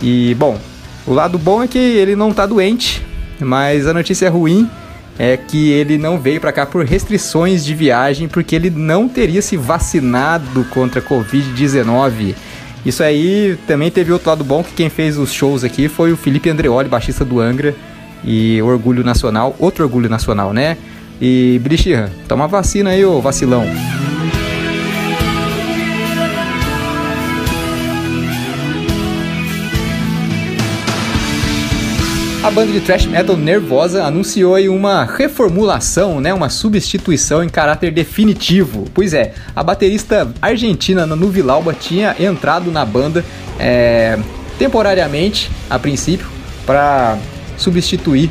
E, bom, o lado bom é que ele não tá doente, mas a notícia é ruim é que ele não veio para cá por restrições de viagem porque ele não teria se vacinado contra a Covid-19. Isso aí também teve outro lado bom que quem fez os shows aqui foi o Felipe Andreoli, baixista do Angra e Orgulho Nacional, outro Orgulho Nacional, né? E Brixihan, toma vacina aí, ô vacilão. A banda de thrash metal Nervosa anunciou uma reformulação, né, uma substituição em caráter definitivo. Pois é, a baterista argentina Nanu Vilauba tinha entrado na banda é, temporariamente, a princípio, para substituir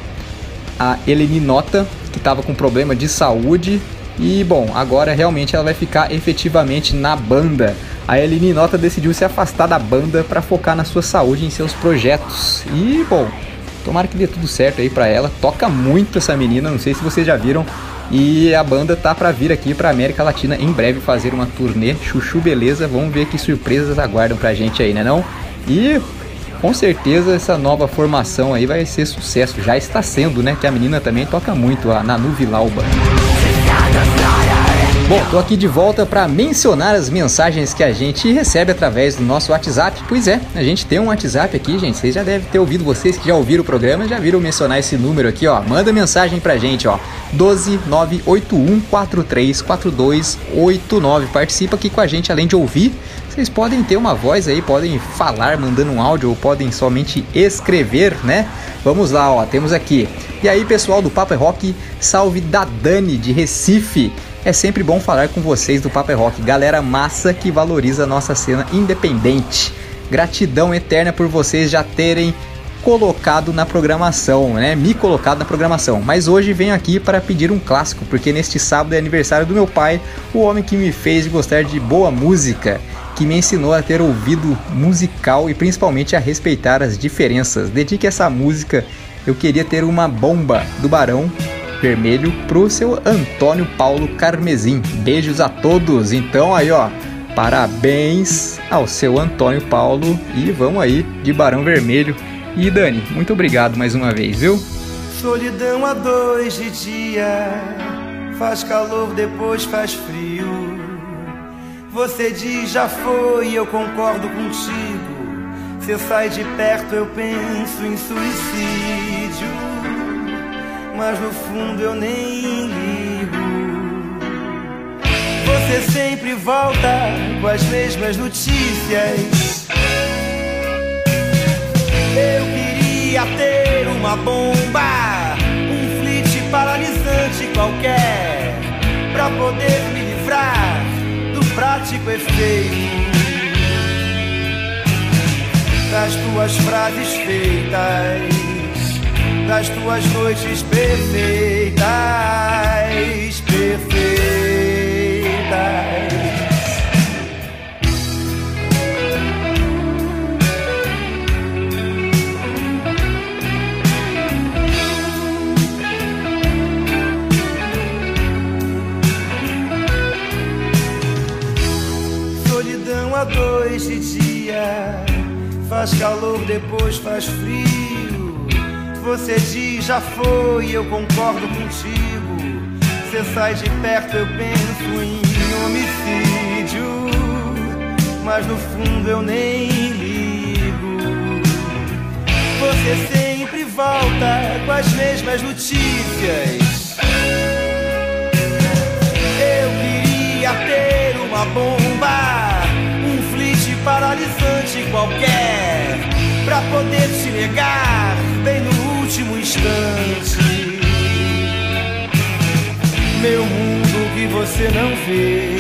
a Eleni Nota, que estava com problema de saúde. E bom, agora realmente ela vai ficar efetivamente na banda. A Eleni Nota decidiu se afastar da banda para focar na sua saúde e em seus projetos. E bom, Tomara que dê tudo certo aí para ela. Toca muito essa menina, não sei se vocês já viram. E a banda tá para vir aqui para América Latina em breve fazer uma turnê. Chuchu beleza, vamos ver que surpresas aguardam pra gente aí, né não? E com certeza essa nova formação aí vai ser sucesso. Já está sendo, né? Que a menina também toca muito, a Nanu Vilauba. Bom, tô aqui de volta para mencionar as mensagens que a gente recebe através do nosso WhatsApp. Pois é, a gente tem um WhatsApp aqui, gente. Vocês já devem ter ouvido, vocês que já ouviram o programa, já viram mencionar esse número aqui, ó. Manda mensagem pra gente, ó. 12981434289. Participa aqui com a gente, além de ouvir. Vocês podem ter uma voz aí, podem falar mandando um áudio ou podem somente escrever, né? Vamos lá, ó. Temos aqui. E aí, pessoal do Papo é Rock, salve da Dani de Recife. É sempre bom falar com vocês do Paper Rock, galera massa que valoriza a nossa cena independente. Gratidão eterna por vocês já terem colocado na programação, né? Me colocado na programação. Mas hoje venho aqui para pedir um clássico, porque neste sábado é aniversário do meu pai, o homem que me fez gostar de boa música, que me ensinou a ter ouvido musical e principalmente a respeitar as diferenças. Dedique essa música. Eu queria ter uma bomba do Barão vermelho pro seu Antônio Paulo Carmesim. Beijos a todos. Então aí, ó, parabéns ao seu Antônio Paulo e vamos aí de Barão Vermelho. E Dani, muito obrigado mais uma vez, viu? Solidão a dois de dia, faz calor, depois faz frio. Você diz já foi, eu concordo contigo. Você sai de perto, eu penso em suicídio. Mas no fundo eu nem ligo. Você sempre volta com as mesmas notícias. Eu queria ter uma bomba, um flit paralisante qualquer, pra poder me livrar do prático efeito das tuas frases feitas, das tuas noites perfeitas, perfeitas. Solidão a dois de dia, faz calor, depois faz frio. Você diz já foi, eu concordo contigo. Você sai de perto, eu penso em homicídio. Mas no fundo eu nem ligo. Você sempre volta com as mesmas notícias. Eu queria ter uma bomba, um flit paralisante qualquer, pra poder te negar bem no último instante. Meu mundo que você não vê,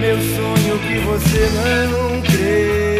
meu sonho que você não crê,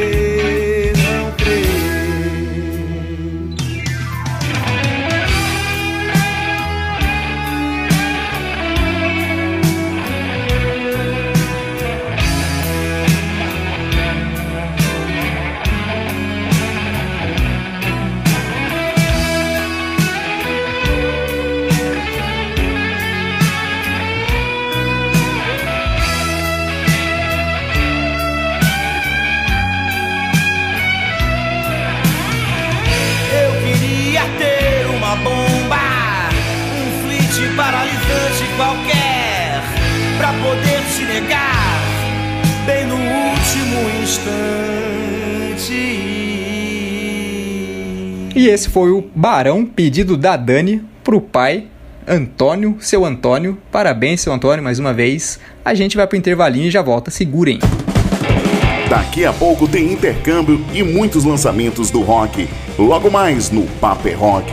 E esse foi o Barão pedido da Dani pro pai Antônio, seu Antônio. Parabéns, seu Antônio, mais uma vez. A gente vai pro intervalinho e já volta. Segurem. Daqui a pouco tem intercâmbio e muitos lançamentos do rock. Logo mais no Paper Rock.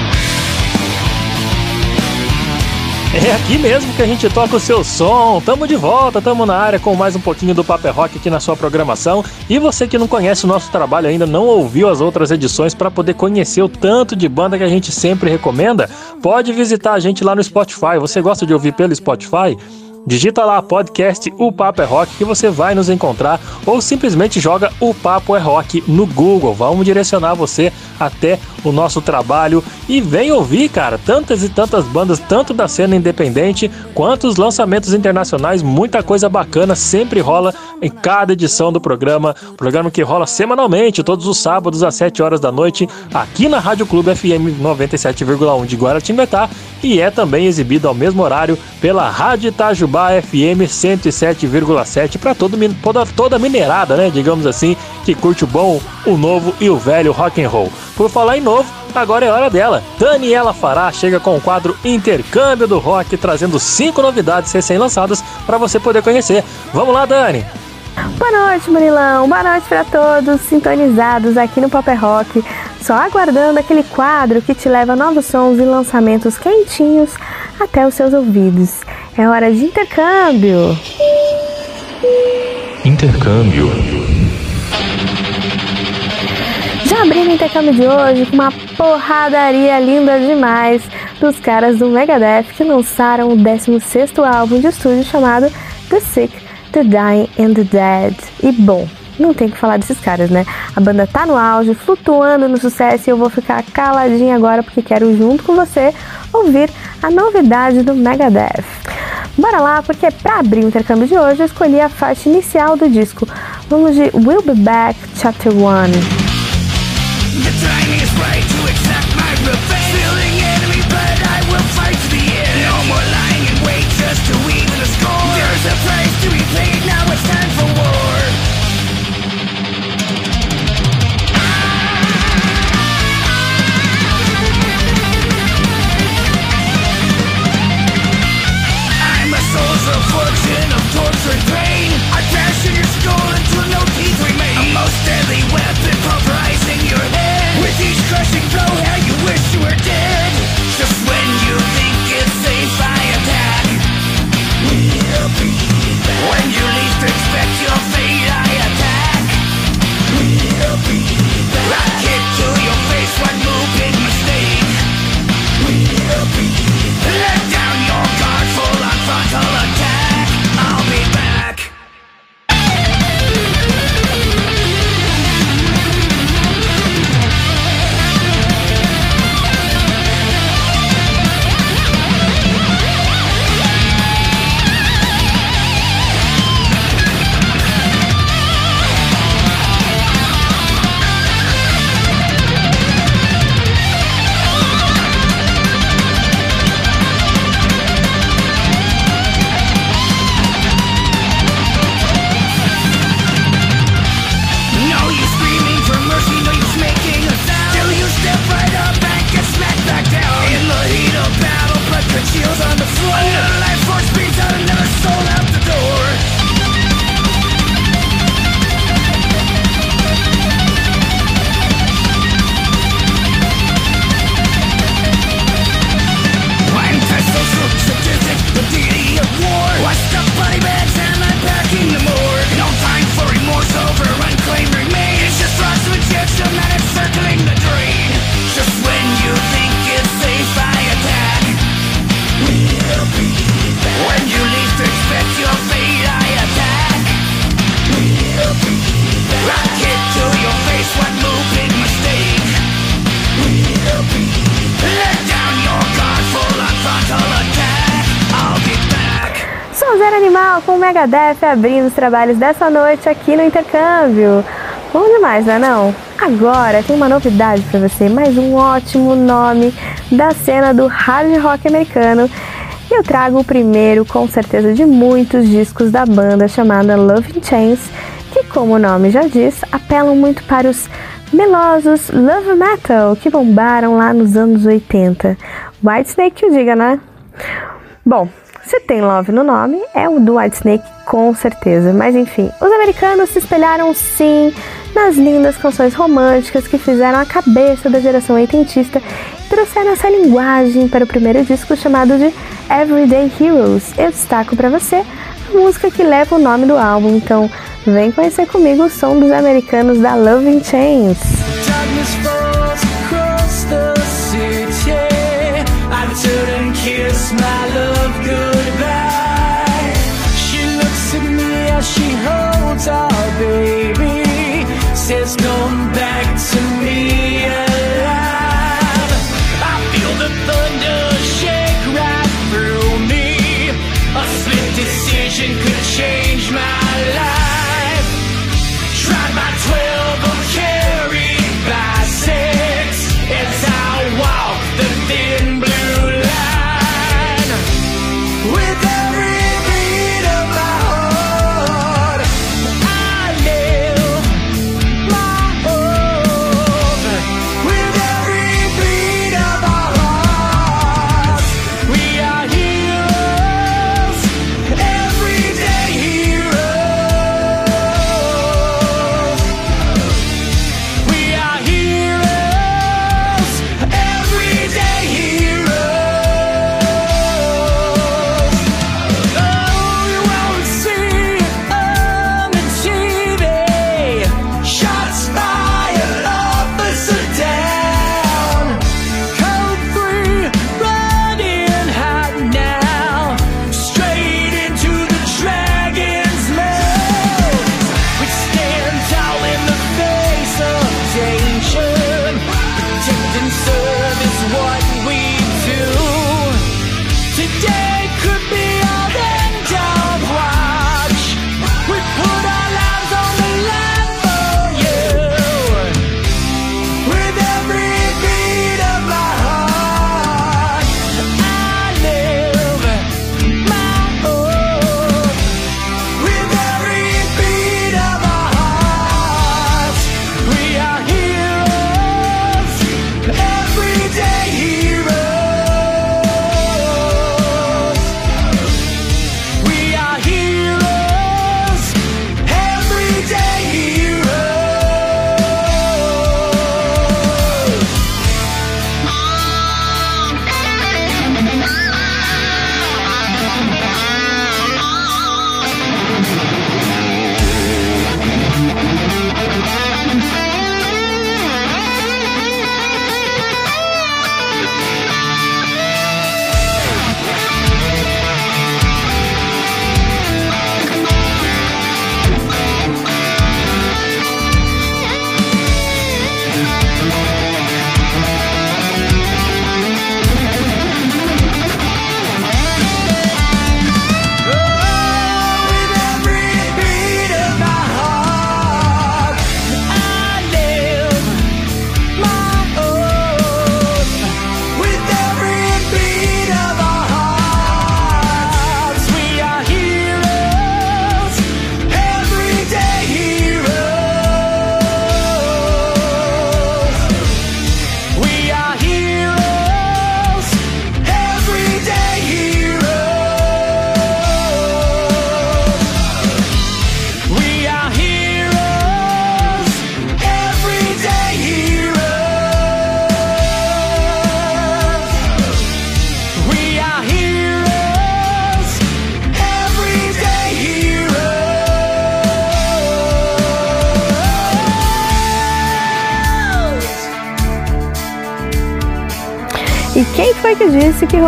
É aqui mesmo que a gente toca o seu som. Tamo de volta, tamo na área com mais um pouquinho do Paper Rock aqui na sua programação. E você que não conhece o nosso trabalho ainda, não ouviu as outras edições para poder conhecer o tanto de banda que a gente sempre recomenda, pode visitar a gente lá no Spotify. Você gosta de ouvir pelo Spotify? Digita lá podcast O Papo é Rock que você vai nos encontrar ou simplesmente joga O Papo é Rock no Google. Vamos direcionar você até o nosso trabalho. E vem ouvir, cara, tantas e tantas bandas, tanto da cena independente quanto os lançamentos internacionais, muita coisa bacana sempre rola em cada edição do programa, programa que rola semanalmente, todos os sábados às 7 horas da noite, aqui na Rádio Clube FM 97,1 de Guaratinguetá. E é também exibido ao mesmo horário pela Rádio Itajubá FM 107,7 para toda, toda minerada, né, digamos assim, que curte o bom, o novo e o velho rock and roll. Por falar em novo, agora é hora dela. Daniela Fará chega com o quadro Intercâmbio do Rock, trazendo cinco novidades recém-lançadas para você poder conhecer. Vamos lá, Dani! Boa noite, Murilão. Boa noite para todos sintonizados aqui no Paper Rock. Só aguardando aquele quadro que te leva a novos sons e lançamentos quentinhos até os seus ouvidos. É hora de intercâmbio. Intercâmbio. Já abri o intercâmbio de hoje com uma porradaria linda demais dos caras do Megadeth que lançaram o 16º álbum de estúdio chamado The Sick, The Dying and The Dead. E bom, não tem que falar desses caras, né? A banda tá no auge, flutuando no sucesso e eu vou ficar caladinha agora porque quero, junto com você, ouvir a novidade do Megadeth. Bora lá, porque para abrir o intercâmbio de hoje eu escolhi a faixa inicial do disco. Vamos de We'll Be Back Chapter 1. afraid to exact my revenge. Enemy, but I will fight to the end. No more lying wait just to even score. There's a price to be paid, now it's time for Megadeth abrindo os trabalhos dessa noite aqui no intercâmbio. Bom demais, não é não? Agora tem uma novidade para você, mais um ótimo nome da cena do hard rock americano. E eu trago o primeiro, com certeza, de muitos discos da banda chamada Love in Chains, que, como o nome já diz, apelam muito para os melosos love metal que bombaram lá nos anos 80. Whitesnake que o diga, né? Bom, se tem Love no nome, é o do Whitesnake com certeza. Mas enfim, os americanos se espelharam sim nas lindas canções românticas que fizeram a cabeça da geração oitentista e trouxeram essa linguagem para o primeiro disco chamado de Everyday Heroes. Eu destaco para você a música que leva o nome do álbum, então vem conhecer comigo o som dos americanos da Love in Chains. his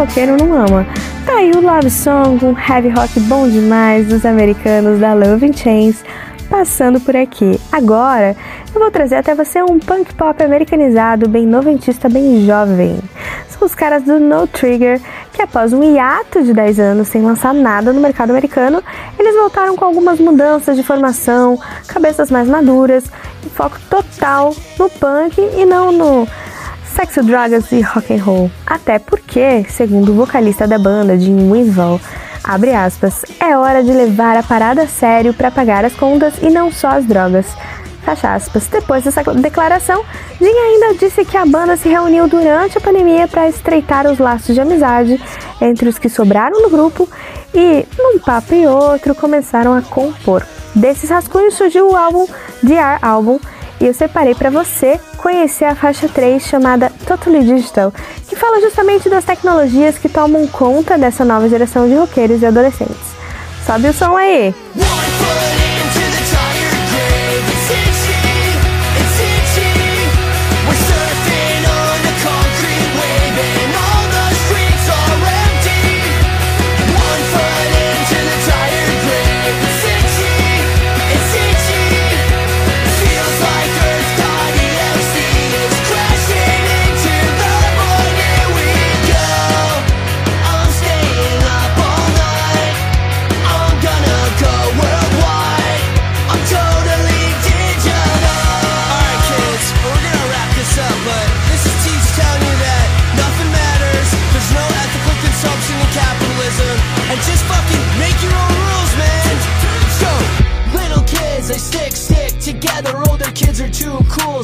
roqueiro não ama? Tá aí o Love Song, um heavy rock bom demais dos americanos da Love Chains, passando por aqui. Agora, eu vou trazer até você um punk pop americanizado, bem noventista, bem jovem. São os caras do No Trigger, que após um hiato de 10 anos sem lançar nada no mercado americano, eles voltaram com algumas mudanças de formação, cabeças mais maduras, e foco total no punk e não no sexo, drogas e rock and roll. Até porque, segundo o vocalista da banda, Jim Winslow, abre aspas, é hora de levar a parada a sério para pagar as contas e não só as drogas. Fecha aspas. Depois dessa declaração, Jim ainda disse que a banda se reuniu durante a pandemia para estreitar os laços de amizade entre os que sobraram no grupo e, num papo e outro, começaram a compor. Desses rascunhos surgiu o álbum DR Album, e eu separei para você conhecer a faixa 3 chamada Totally Digital, fala justamente das tecnologias que tomam conta dessa nova geração de roqueiros e adolescentes. Sobe o som aí!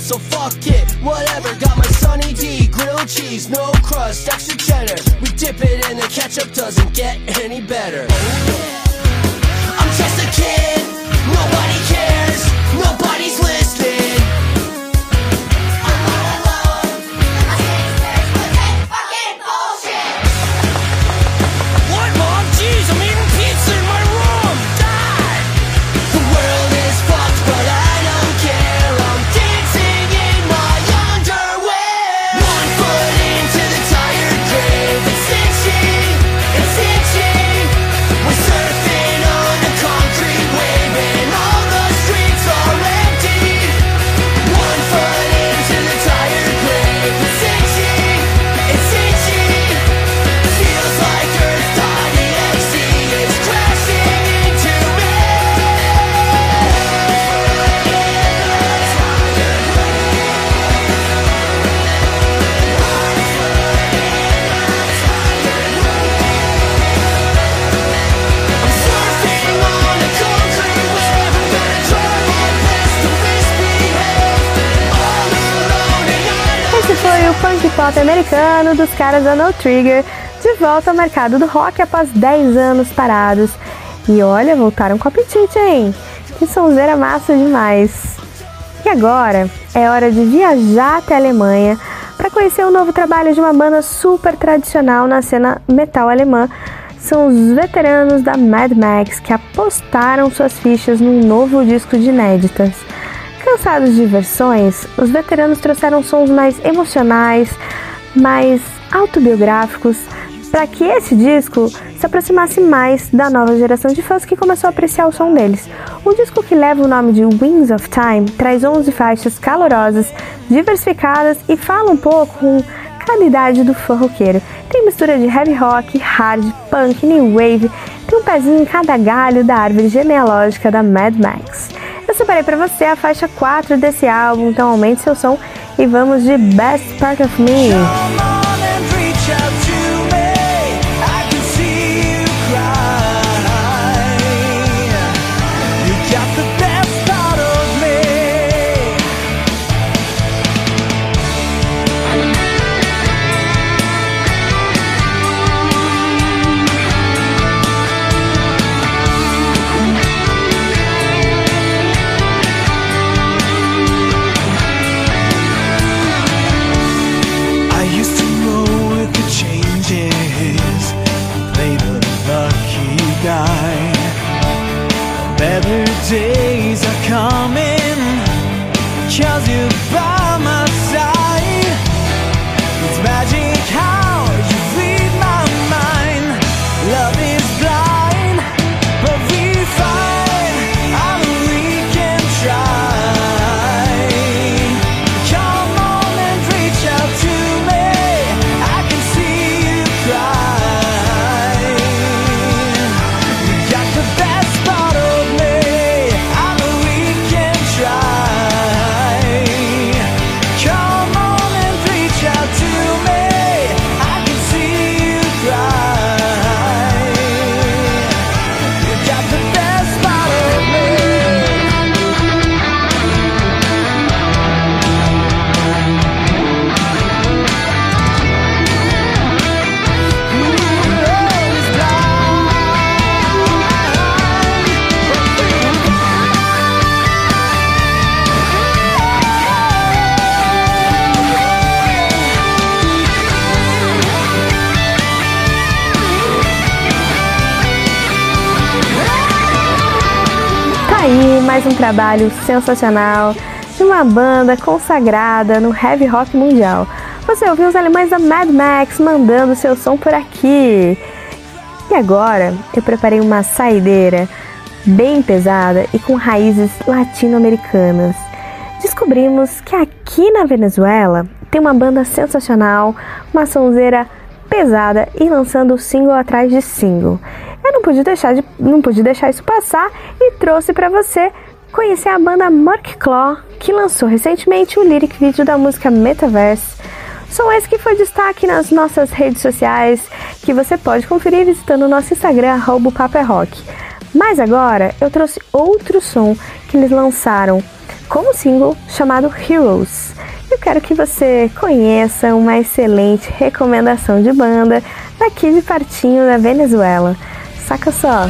So fuck it, whatever. Got my Sunny D, grilled cheese, no crust, extra cheddar. We dip it in the ketchup, doesn't get any better. I'm just a kid, pop americano dos caras da No Trigger, de volta ao mercado do rock após 10 anos parados. E olha, voltaram com apetite, hein? Que sonzeira massa demais. E agora é hora de viajar até a Alemanha para conhecer o novo trabalho de uma banda super tradicional na cena metal alemã. São os veteranos da Mad Max que apostaram suas fichas num novo disco de inéditas. Cansados de versões, os veteranos trouxeram sons mais emocionais, mais autobiográficos, para que esse disco se aproximasse mais da nova geração de fãs que começou a apreciar o som deles. O disco que leva o nome de Wings of Time traz 11 faixas calorosas, diversificadas e fala um pouco com cada idade do fã roqueiro. Tem mistura de heavy rock, hard, punk, new wave, tem um pezinho em cada galho da árvore genealógica da Mad Max. Separei para você a faixa 4 desse álbum, então aumente seu som e vamos de Best Part of Me. Trabalho sensacional de uma banda consagrada no heavy rock mundial. Você ouviu os alemães da Mad Max mandando seu som por aqui. E agora eu preparei uma saideira bem pesada e com raízes latino-americanas. Descobrimos que aqui na Venezuela tem uma banda sensacional, uma sonzeira pesada e lançando single atrás de single. Eu não pude deixar, de, não pude deixar isso passar e trouxe para você conhecer a banda Mark Claw, que lançou recentemente o lyric vídeo da música Metaverse. Som esse que foi destaque nas nossas redes sociais, que você pode conferir visitando o nosso Instagram, arroba é Rock. Mas agora eu trouxe outro som que eles lançaram como single chamado Heroes. Eu quero que você conheça uma excelente recomendação de banda daqui de Partinho da Venezuela. Saca só!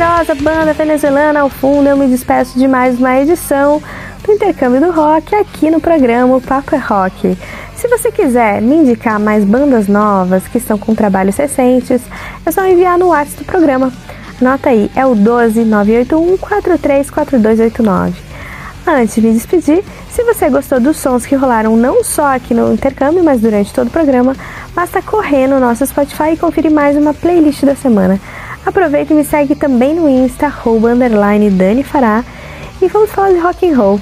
Poderosa banda venezuelana ao fundo, eu me despeço de mais uma edição do Intercâmbio do Rock aqui no programa Papo é Rock. Se você quiser me indicar mais bandas novas que estão com trabalhos recentes, é só enviar no WhatsApp do programa. Anota aí, é o 12981 434289. Antes de me despedir, se você gostou dos sons que rolaram não só aqui no intercâmbio, mas durante todo o programa, basta correr no nosso Spotify e conferir mais uma playlist da semana. Aproveita e me segue também no Insta, arroba, underline Dani Fará, e vamos falar de rock and roll.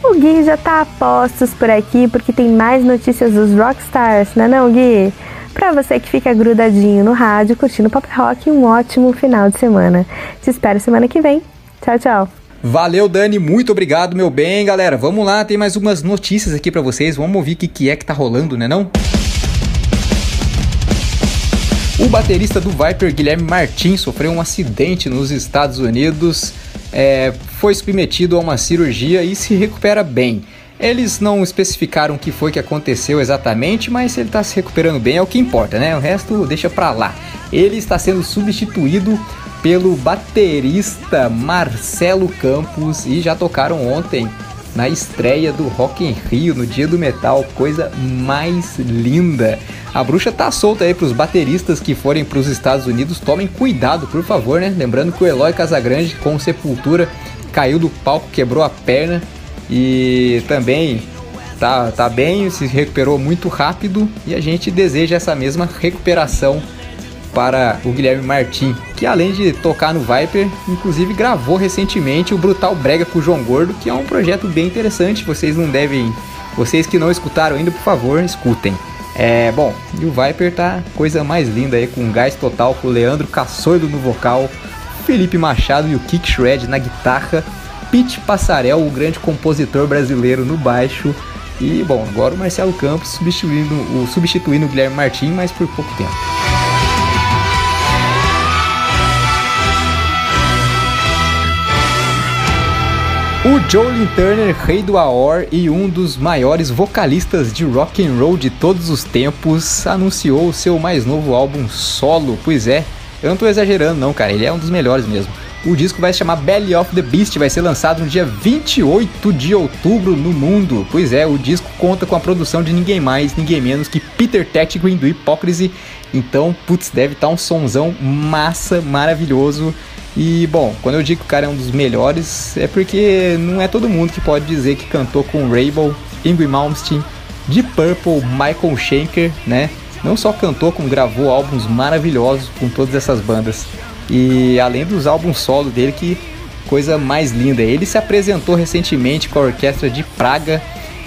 O Gui já tá a postos por aqui porque tem mais notícias dos rockstars, né não, Gui? Pra você que fica grudadinho no rádio, curtindo pop rock, um ótimo final de semana. Te espero semana que vem. Tchau, tchau. Valeu, Dani, muito obrigado, meu bem, galera. Vamos lá, tem mais umas notícias aqui para vocês. Vamos ouvir o que, que é que tá rolando, né não? O baterista do Viper, Guilherme Martins, sofreu um acidente nos Estados Unidos, é, foi submetido a uma cirurgia e se recupera bem. Eles não especificaram o que foi que aconteceu exatamente, mas ele está se recuperando bem, é o que importa, né? O resto deixa pra lá. Ele está sendo substituído pelo baterista Marcelo Campos e já tocaram ontem na estreia do Rock in Rio, no Dia do Metal, coisa mais linda. A bruxa tá solta aí pros bateristas que forem para os Estados Unidos, tomem cuidado, por favor, né? Lembrando que o Eloy Casagrande com Sepultura caiu do palco, quebrou a perna e também tá, tá bem, se recuperou muito rápido e a gente deseja essa mesma recuperação para o Guilherme Martin, que além de tocar no Viper, inclusive gravou recentemente o Brutal Brega com o João Gordo, que é um projeto bem interessante. Vocês não devem, vocês que não escutaram ainda, por favor, escutem. É, bom, e o Viper tá coisa mais linda aí, com gás total, com o Leandro Caçoido no vocal, Felipe Machado e o Kick Shred na guitarra, Pete Passarel, o grande compositor brasileiro no baixo, e bom, agora o Marcelo Campos substituindo o, substituindo o Guilherme Martins, mas por pouco tempo. O Jolin Turner, rei do AOR e um dos maiores vocalistas de rock and roll de todos os tempos, anunciou o seu mais novo álbum solo. Pois é, eu não tô exagerando não, cara, ele é um dos melhores mesmo. O disco vai se chamar Belly of the Beast, vai ser lançado no dia 28 de outubro no mundo. Pois é, o disco conta com a produção de ninguém mais, ninguém menos que Peter Tägtgren do Hypocrisy. Então, putz, deve estar tá um sonzão massa, maravilhoso. E bom, quando eu digo que o cara é um dos melhores, é porque não é todo mundo que pode dizer que cantou com Rainbow, Ingrid Malmsteen, Deep Purple, Michael Schenker, né? Não só cantou, como gravou álbuns maravilhosos com todas essas bandas. E além dos álbuns solo dele, que coisa mais linda. Ele se apresentou recentemente com a orquestra de Praga,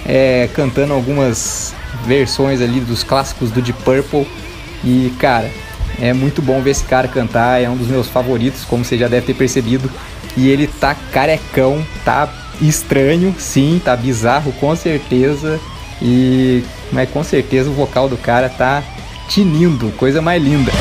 é, cantando algumas versões ali dos clássicos do Deep Purple. E cara, é muito bom ver esse cara cantar, é um dos meus favoritos, como você já deve ter percebido. E ele tá carecão, tá estranho, sim, tá bizarro, com certeza. E mas com certeza o vocal do cara tá tinindo, coisa mais linda.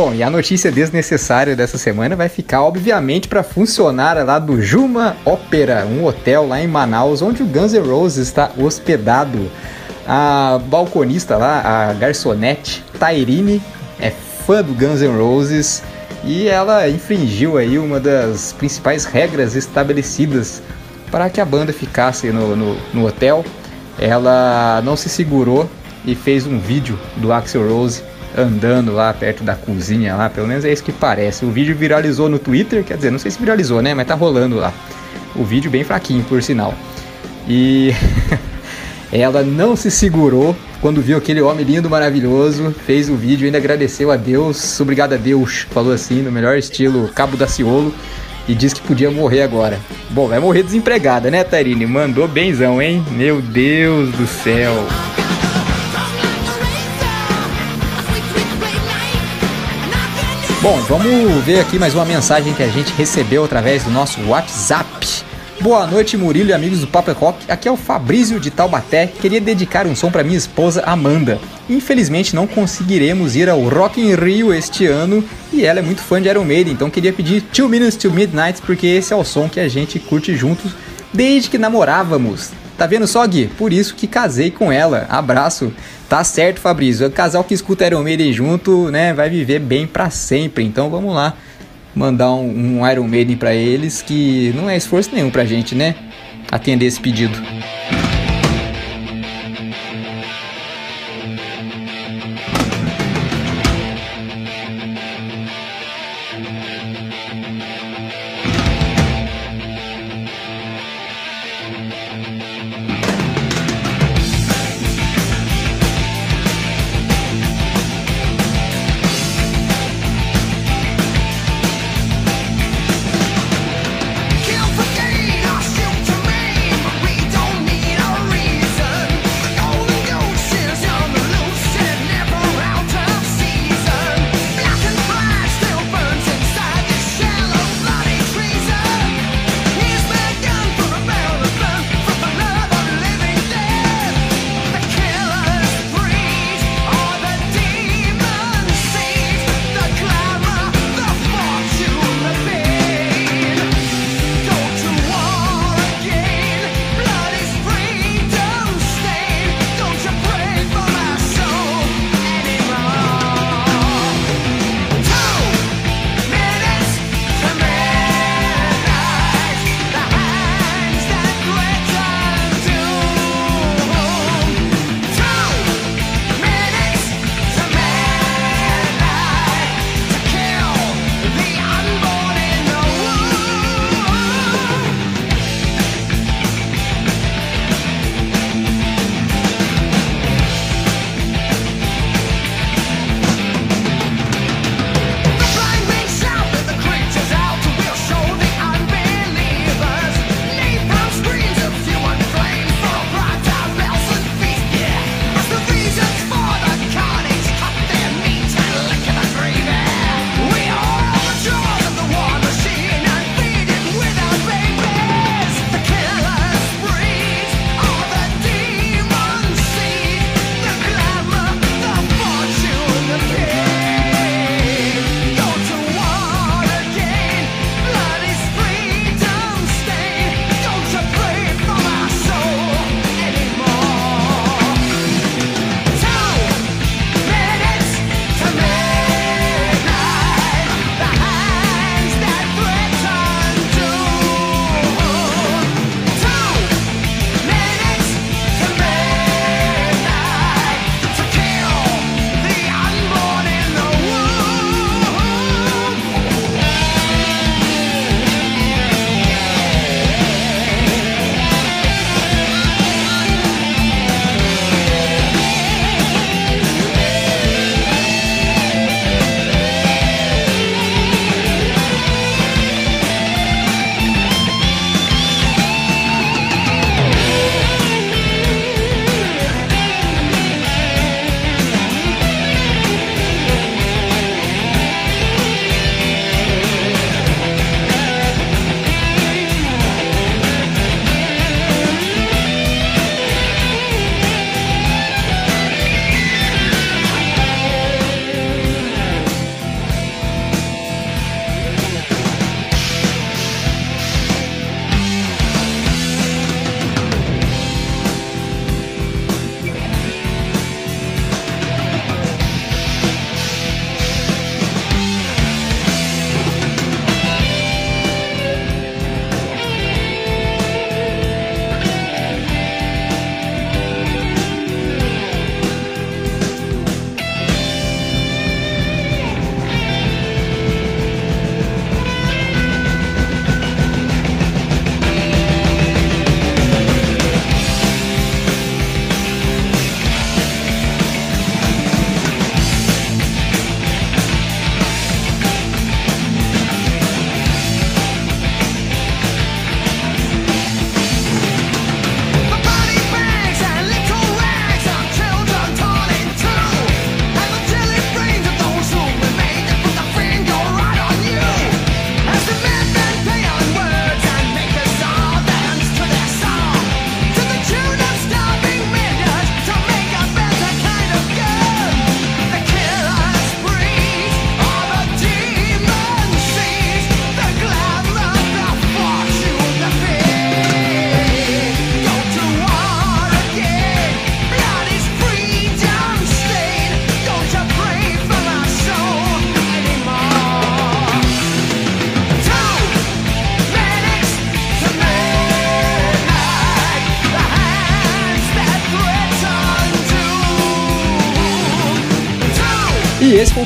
Bom, e a notícia desnecessária dessa semana vai ficar, obviamente, para funcionária lá do Juma Opera, um hotel lá em Manaus, onde o Guns N' Roses está hospedado. A balconista lá, a garçonete Tairine, é fã do Guns N' Roses e ela infringiu aí uma das principais regras estabelecidas para que a banda ficasse no, no, no hotel. Ela não se segurou e fez um vídeo do Axel Rose andando lá perto da cozinha lá, pelo menos é isso que parece. O vídeo viralizou no Twitter, quer dizer, não sei se viralizou, né, mas tá rolando lá. O vídeo bem fraquinho, por sinal. E ela não se segurou quando viu aquele homem lindo, maravilhoso, fez o vídeo, ainda agradeceu a Deus, obrigado a Deus, falou assim, no melhor estilo Cabo da Ciolo, e disse que podia morrer agora. Bom, vai morrer desempregada, né, Tarine? Mandou benzão, hein? Meu Deus do céu. Bom, vamos ver aqui mais uma mensagem que a gente recebeu através do nosso WhatsApp. Boa noite, Murilo e amigos do Paper Rock. Aqui é o Fabrício de Taubaté. Queria dedicar um som para minha esposa Amanda. Infelizmente não conseguiremos ir ao Rock in Rio este ano e ela é muito fã de Iron Maiden, então queria pedir Two Minutes to Midnight porque esse é o som que a gente curte juntos desde que namorávamos. Tá vendo só, Gui? Por isso que casei com ela. Abraço. Tá certo, Fabrício. O casal que escuta Iron Maiden junto, né, vai viver bem para sempre. Então vamos lá mandar um, um Iron Maiden para eles que não é esforço nenhum pra gente, né? Atender esse pedido.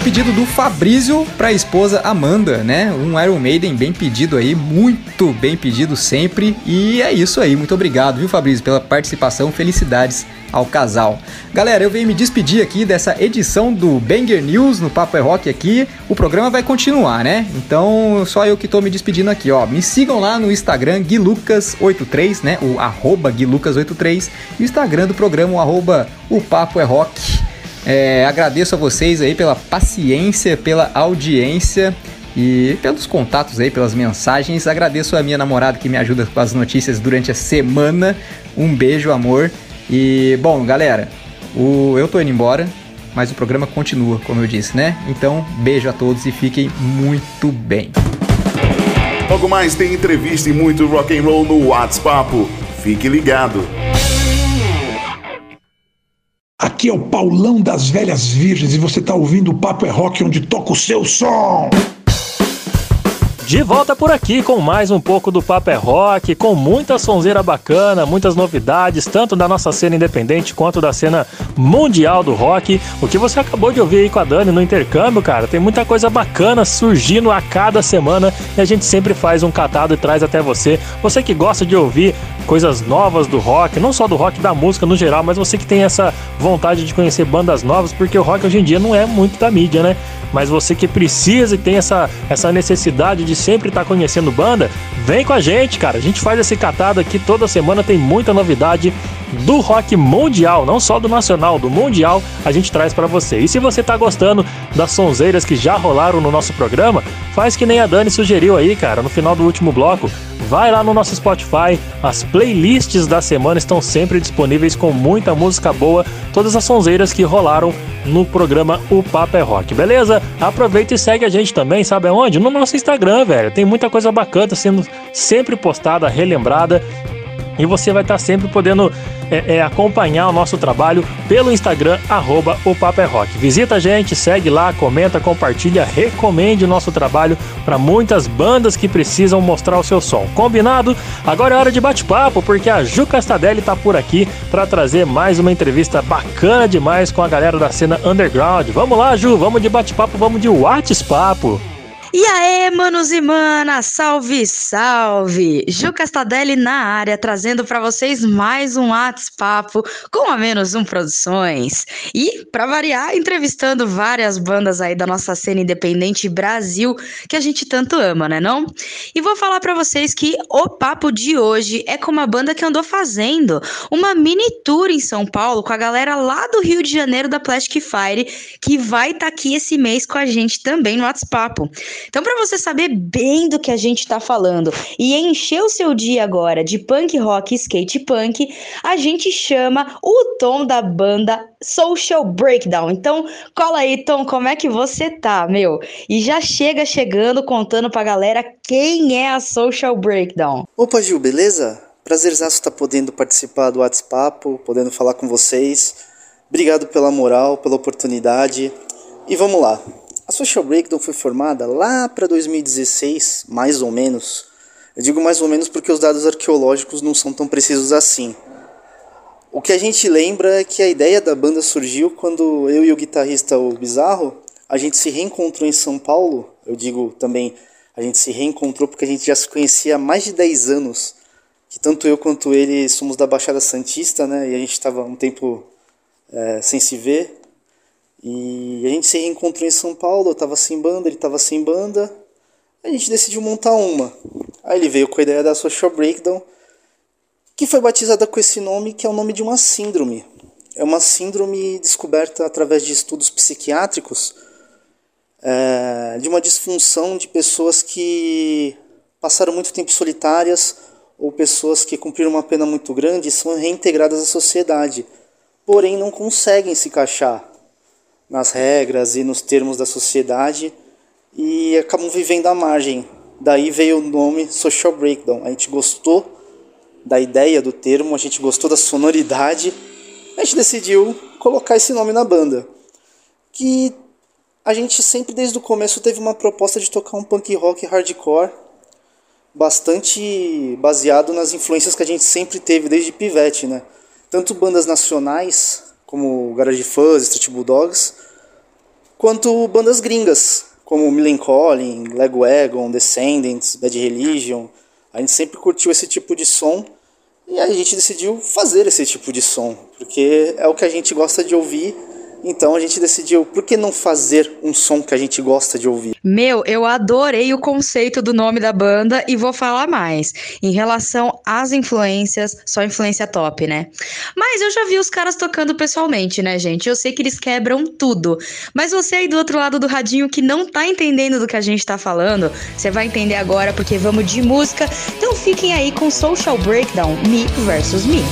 Pedido do Fabrício para a esposa Amanda, né? Um Iron Maiden bem pedido aí, muito bem pedido sempre. E é isso aí, muito obrigado, viu, Fabrício, pela participação. Felicidades ao casal. Galera, eu venho me despedir aqui dessa edição do Banger News no Papo é Rock aqui. O programa vai continuar, né? Então, só eu que tô me despedindo aqui, ó. Me sigam lá no Instagram guilucas83, né? O arroba guilucas83 e o Instagram do programa, o arroba o Papo é Rock. É, agradeço a vocês aí pela paciência, pela audiência e pelos contatos aí, pelas mensagens. Agradeço a minha namorada que me ajuda com as notícias durante a semana. Um beijo, amor. E, bom, galera, o, eu tô indo embora, mas o programa continua, como eu disse, né? Então, beijo a todos e fiquem muito bem. Logo mais tem entrevista e muito rock and roll no WhatsApp. Fique ligado. Aqui é o Paulão das Velhas Virgens e você tá ouvindo o Papo é Rock onde toca o seu som. De volta por aqui com mais um pouco do Papo é Rock, com muita sonzeira bacana, muitas novidades, tanto da nossa cena independente quanto da cena mundial do rock. O que você acabou de ouvir aí com a Dani no intercâmbio, cara, tem muita coisa bacana surgindo a cada semana e a gente sempre faz um catado e traz até você. Você que gosta de ouvir coisas novas do rock, não só do rock, da música no geral, mas você que tem essa vontade de conhecer bandas novas, porque o rock hoje em dia não é muito da mídia, né? Mas você que precisa e tem essa, essa necessidade de sempre tá conhecendo banda, vem com a gente, cara. A gente faz esse catado aqui toda semana, tem muita novidade do rock mundial, não só do nacional, do mundial, a gente traz para você. E se você tá gostando das sonzeiras que já rolaram no nosso programa, faz que nem a Dani sugeriu aí, cara, no final do último bloco. Vai lá no nosso Spotify, as playlists da semana estão sempre disponíveis com muita música boa, todas as sonzeiras que rolaram no programa O Papo é Rock, beleza? Aproveita e segue a gente também, sabe aonde? No nosso Instagram, velho. Tem muita coisa bacana sendo sempre postada, relembrada e você vai estar sempre podendo é, é, acompanhar o nosso trabalho pelo Instagram, arroba o Papo é Rock. Visita a gente, segue lá, comenta, compartilha, recomende o nosso trabalho para muitas bandas que precisam mostrar o seu som. Combinado? Agora é hora de bate-papo, porque a Ju Castadelli está por aqui para trazer mais uma entrevista bacana demais com a galera da cena underground. Vamos lá, Ju, vamos de bate-papo, vamos de WhatsApp. E aí, manos e manas, salve, salve! Ju Castadelli na área, trazendo para vocês mais um WhatsApp com a Menos Um Produções. E, para variar, entrevistando várias bandas aí da nossa cena independente Brasil, que a gente tanto ama, né não? E vou falar para vocês que o papo de hoje é com uma banda que andou fazendo uma mini tour em São Paulo com a galera lá do Rio de Janeiro da Plastic Fire, que vai estar tá aqui esse mês com a gente também no WhatsApp. Então, para você saber bem do que a gente está falando e encher o seu dia agora de punk rock e skate punk, a gente chama o Tom da banda Social Breakdown. Então, cola aí, Tom, como é que você tá, meu? E já chega chegando contando pra galera quem é a Social Breakdown. Opa, Gil, beleza? Prazerzaço estar tá podendo participar do WhatsApp, podendo falar com vocês. Obrigado pela moral, pela oportunidade. E vamos lá. A Social Breakdown foi formada lá para 2016, mais ou menos. Eu digo mais ou menos porque os dados arqueológicos não são tão precisos assim. O que a gente lembra é que a ideia da banda surgiu quando eu e o guitarrista o Bizarro, a gente se reencontrou em São Paulo. Eu digo também, a gente se reencontrou porque a gente já se conhecia há mais de 10 anos. Que tanto eu quanto ele somos da Baixada Santista, né? E a gente estava um tempo é, sem se ver. E a gente se reencontrou em São Paulo, eu tava sem banda, ele tava sem banda. A gente decidiu montar uma. Aí ele veio com a ideia da Social Breakdown, que foi batizada com esse nome, que é o nome de uma síndrome. É uma síndrome descoberta através de estudos psiquiátricos é, de uma disfunção de pessoas que passaram muito tempo solitárias ou pessoas que cumpriram uma pena muito grande e são reintegradas à sociedade, porém não conseguem se encaixar nas regras e nos termos da sociedade e acabam vivendo à margem. Daí veio o nome Social Breakdown. A gente gostou da ideia do termo, a gente gostou da sonoridade, a gente decidiu colocar esse nome na banda. Que a gente sempre desde o começo teve uma proposta de tocar um punk rock hardcore bastante baseado nas influências que a gente sempre teve desde pivete, né? Tanto bandas nacionais como Garage Fuzz, Street Bulldogs, quanto bandas gringas, como Millencolin, Lagwagon, Descendants, Bad Religion. A gente sempre curtiu esse tipo de som e a gente decidiu fazer esse tipo de som, porque é o que a gente gosta de ouvir então a gente decidiu, por que não fazer um som que a gente gosta de ouvir? Meu, eu adorei o conceito do nome da banda e vou falar mais. Em relação às influências, só influência top, né? Mas eu já vi os caras tocando pessoalmente, né, gente? Eu sei que eles quebram tudo. Mas você aí do outro lado do radinho que não tá entendendo do que a gente tá falando, você vai entender agora porque vamos de música. Então fiquem aí com Social Breakdown, Me versus Me.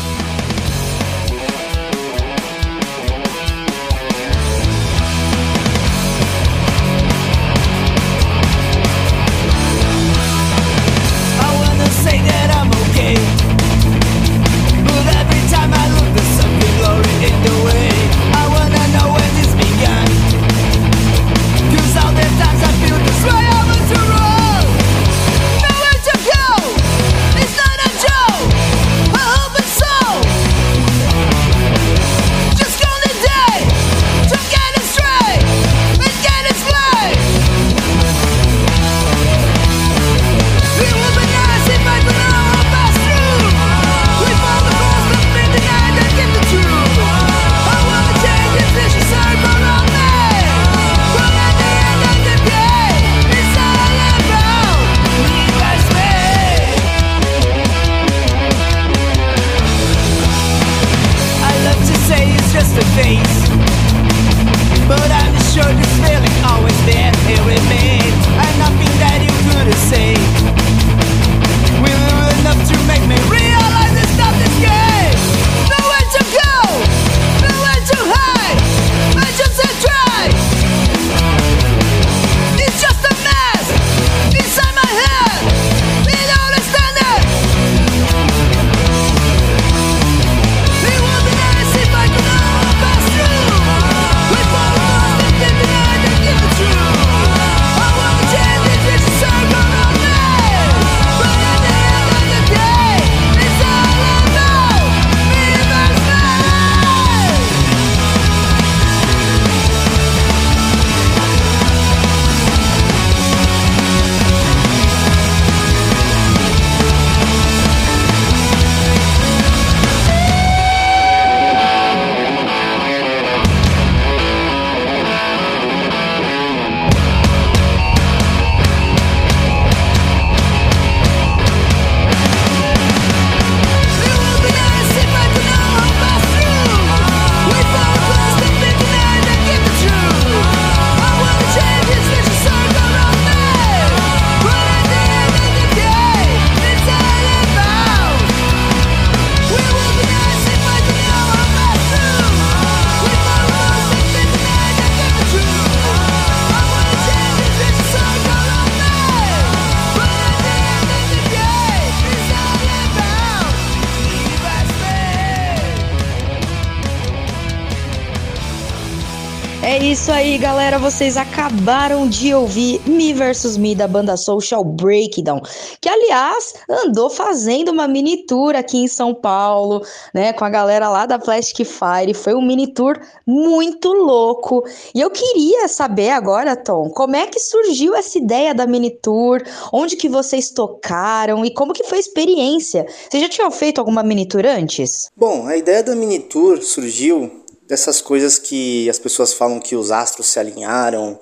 Vocês acabaram de ouvir Me vs Me da banda Social Breakdown, que aliás andou fazendo uma mini tour aqui em São Paulo, né, com a galera lá da Plastic Fire. Foi um mini tour muito louco. E eu queria saber agora, Tom, como é que surgiu essa ideia da mini tour? Onde que vocês tocaram e como que foi a experiência? Vocês já tinham feito alguma mini tour antes? Bom, a ideia da mini tour surgiu dessas coisas que as pessoas falam que os astros se alinharam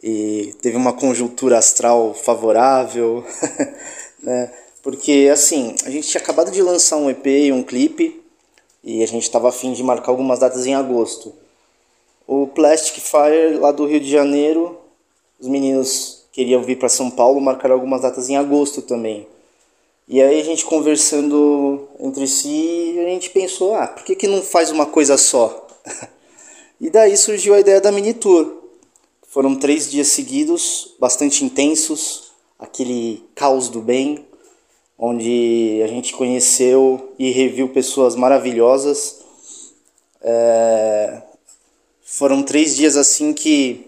e teve uma conjuntura astral favorável, né? Porque assim, a gente tinha acabado de lançar um EP e um clipe e a gente estava afim de marcar algumas datas em agosto. O Plastic Fire lá do Rio de Janeiro, os meninos queriam vir para São Paulo, marcar algumas datas em agosto também. E aí a gente conversando entre si, a gente pensou, ah, por que, que não faz uma coisa só? e daí surgiu a ideia da mini tour. Foram três dias seguidos, bastante intensos, aquele caos do bem, onde a gente conheceu e reviu pessoas maravilhosas. É... Foram três dias assim que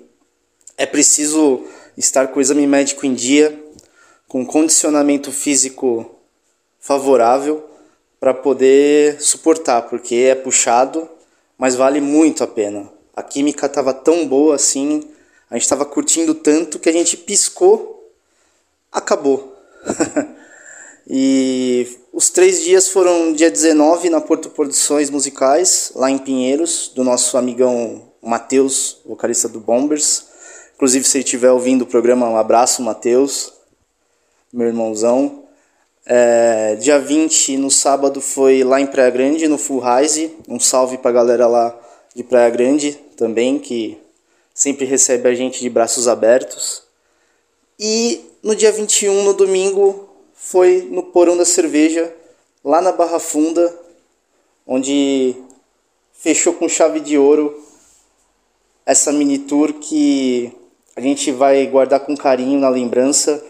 é preciso estar com o exame médico em dia, com condicionamento físico favorável para poder suportar, porque é puxado mas vale muito a pena. A química estava tão boa assim, A gente estava curtindo tanto que a gente piscou, acabou. e os três dias foram dia 19 na Porto Produções Musicais, lá em Pinheiros, do nosso amigão Matheus, vocalista do Bombers. Inclusive, se ele estiver ouvindo o programa, um abraço, Matheus, meu irmãozão. É, dia 20, no sábado, foi lá em Praia Grande, no Full Rise. Um salve pra galera lá de Praia Grande também, que sempre recebe a gente de braços abertos. E no dia 21, no domingo, foi no Porão da Cerveja, lá na Barra Funda, onde fechou com chave de ouro essa mini tour que a gente vai guardar com carinho na lembrança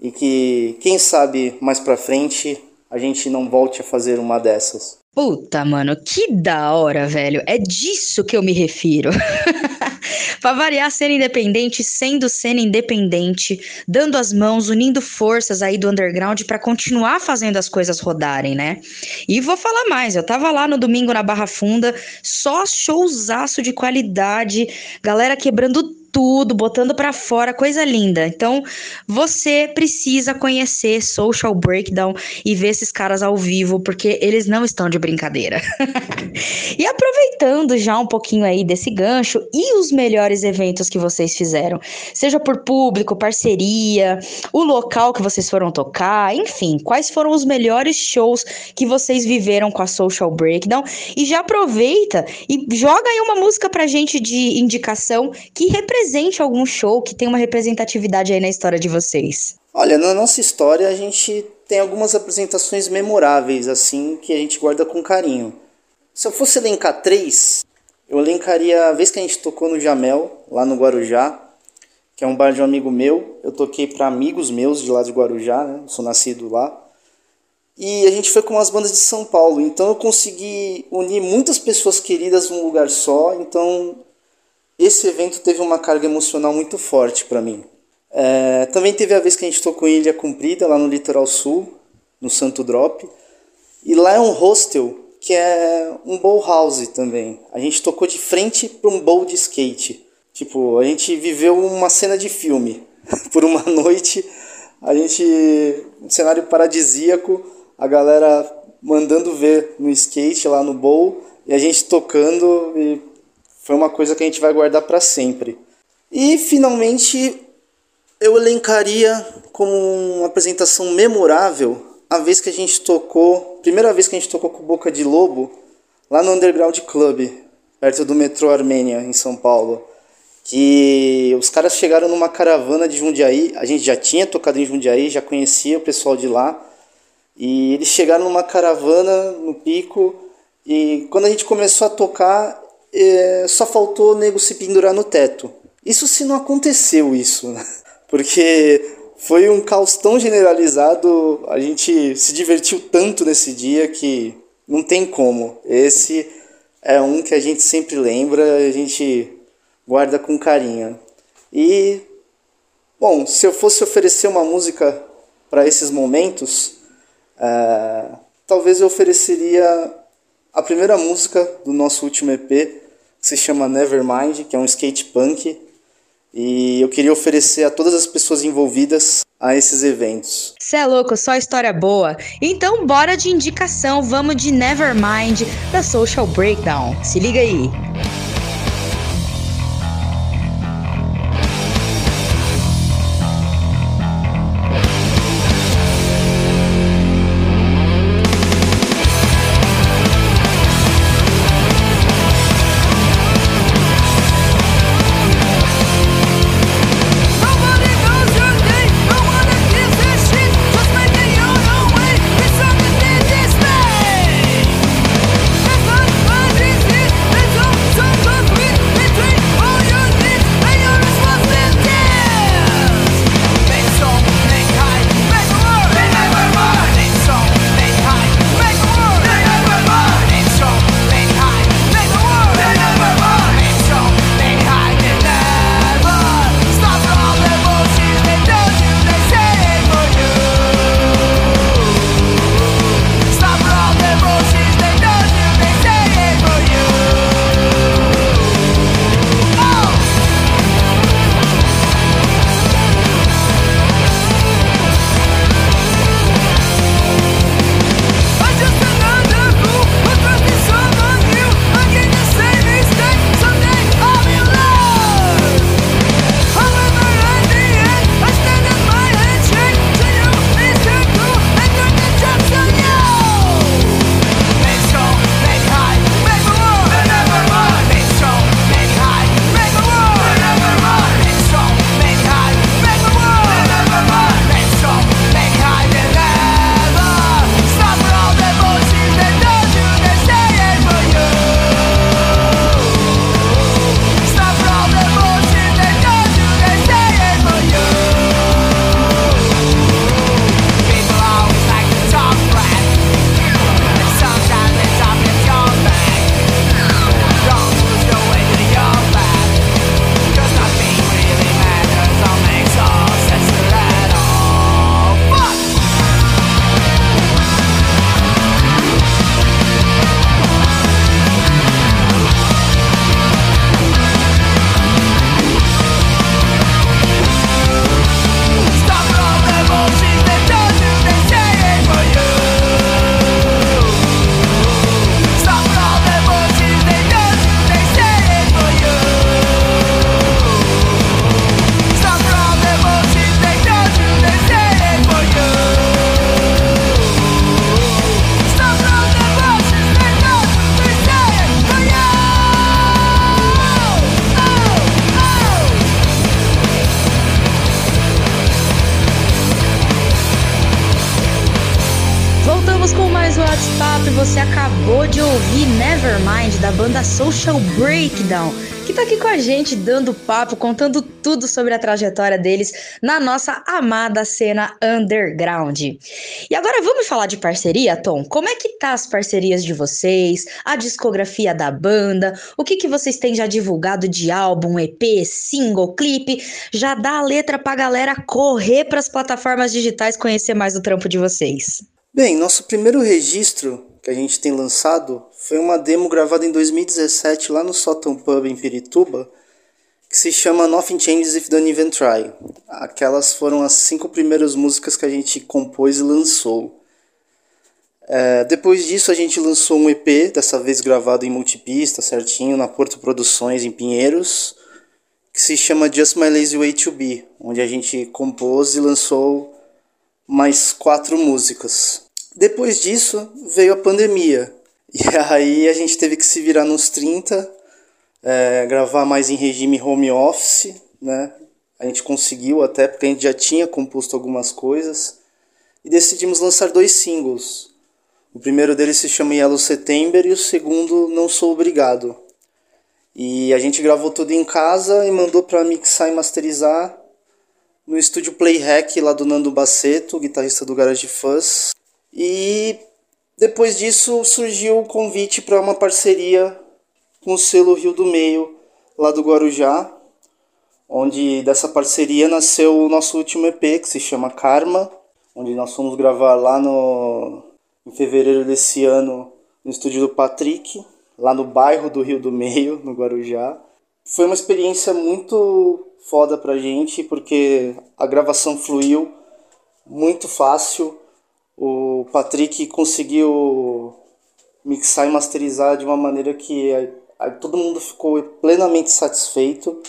e que, quem sabe, mais pra frente a gente não volte a fazer uma dessas. Puta, mano, que da hora, velho. É disso que eu me refiro. pra variar, cena independente, sendo cena independente, dando as mãos, unindo forças aí do underground para continuar fazendo as coisas rodarem, né? E vou falar mais, eu tava lá no domingo na Barra Funda, só showzaço de qualidade, galera quebrando tudo, botando para fora, coisa linda. Então, você precisa conhecer Social Breakdown e ver esses caras ao vivo, porque eles não estão de brincadeira. e aproveitando já um pouquinho aí desse gancho e os melhores eventos que vocês fizeram, seja por público, parceria, o local que vocês foram tocar, enfim, quais foram os melhores shows que vocês viveram com a Social Breakdown e já aproveita e joga aí uma música pra gente de indicação que representa presente algum show que tem uma representatividade aí na história de vocês? Olha, na nossa história a gente tem algumas apresentações memoráveis, assim, que a gente guarda com carinho. Se eu fosse elencar três, eu elencaria a vez que a gente tocou no Jamel, lá no Guarujá, que é um bar de um amigo meu. Eu toquei para amigos meus de lá de Guarujá, né? sou nascido lá. E a gente foi com umas bandas de São Paulo, então eu consegui unir muitas pessoas queridas num lugar só, então esse evento teve uma carga emocional muito forte para mim. É, também teve a vez que a gente tocou em Ilha Comprida, lá no litoral sul, no Santo Drop. E lá é um hostel que é um bowl house também. A gente tocou de frente para um bowl de skate. Tipo, a gente viveu uma cena de filme. Por uma noite, a gente. Um cenário paradisíaco, a galera mandando ver no skate lá no bowl e a gente tocando e foi uma coisa que a gente vai guardar para sempre. E finalmente eu elencaria como uma apresentação memorável a vez que a gente tocou, primeira vez que a gente tocou com Boca de Lobo, lá no Underground Club, perto do metrô Armênia, em São Paulo. Que os caras chegaram numa caravana de Jundiaí, a gente já tinha tocado em Jundiaí, já conhecia o pessoal de lá. E eles chegaram numa caravana no pico, e quando a gente começou a tocar, é, só faltou o nego se pendurar no teto. Isso se não aconteceu isso, né? porque foi um caos tão generalizado, a gente se divertiu tanto nesse dia que não tem como. Esse é um que a gente sempre lembra, a gente guarda com carinho. E bom, se eu fosse oferecer uma música para esses momentos, é, talvez eu ofereceria a primeira música do nosso último EP, que se chama Nevermind, que é um skate punk. E eu queria oferecer a todas as pessoas envolvidas a esses eventos. Cê é louco, só história boa. Então bora de indicação, vamos de Nevermind da Social Breakdown. Se liga aí. Banda Social Breakdown, que tá aqui com a gente dando papo, contando tudo sobre a trajetória deles na nossa amada cena underground. E agora vamos falar de parceria, Tom? Como é que tá as parcerias de vocês, a discografia da banda, o que que vocês têm já divulgado de álbum, EP, single, clipe? Já dá a letra pra galera correr para as plataformas digitais conhecer mais o trampo de vocês. Bem, nosso primeiro registro que a gente tem lançado foi uma demo gravada em 2017 lá no Sotton Pub em Pirituba, que se chama Nothing Changes If Don't Even Try. Aquelas foram as cinco primeiras músicas que a gente compôs e lançou. É, depois disso a gente lançou um EP, dessa vez gravado em multipista, certinho, na Porto Produções em Pinheiros, que se chama Just My Lazy Way to Be, onde a gente compôs e lançou mais quatro músicas. Depois disso veio a pandemia. E aí a gente teve que se virar nos 30, é, gravar mais em regime home office, né? A gente conseguiu até porque a gente já tinha composto algumas coisas. E decidimos lançar dois singles. O primeiro deles se chama Yellow September e o segundo Não Sou Obrigado. E a gente gravou tudo em casa e mandou para mixar e masterizar no estúdio Playhack lá do Nando Baceto, guitarrista do Garage Fuzz. E depois disso surgiu o convite para uma parceria com o selo Rio do Meio, lá do Guarujá, onde dessa parceria nasceu o nosso último EP, que se chama Karma, onde nós fomos gravar lá no em fevereiro desse ano no estúdio do Patrick, lá no bairro do Rio do Meio, no Guarujá. Foi uma experiência muito foda pra gente, porque a gravação fluiu muito fácil o Patrick conseguiu mixar e masterizar de uma maneira que a, a, todo mundo ficou plenamente satisfeito.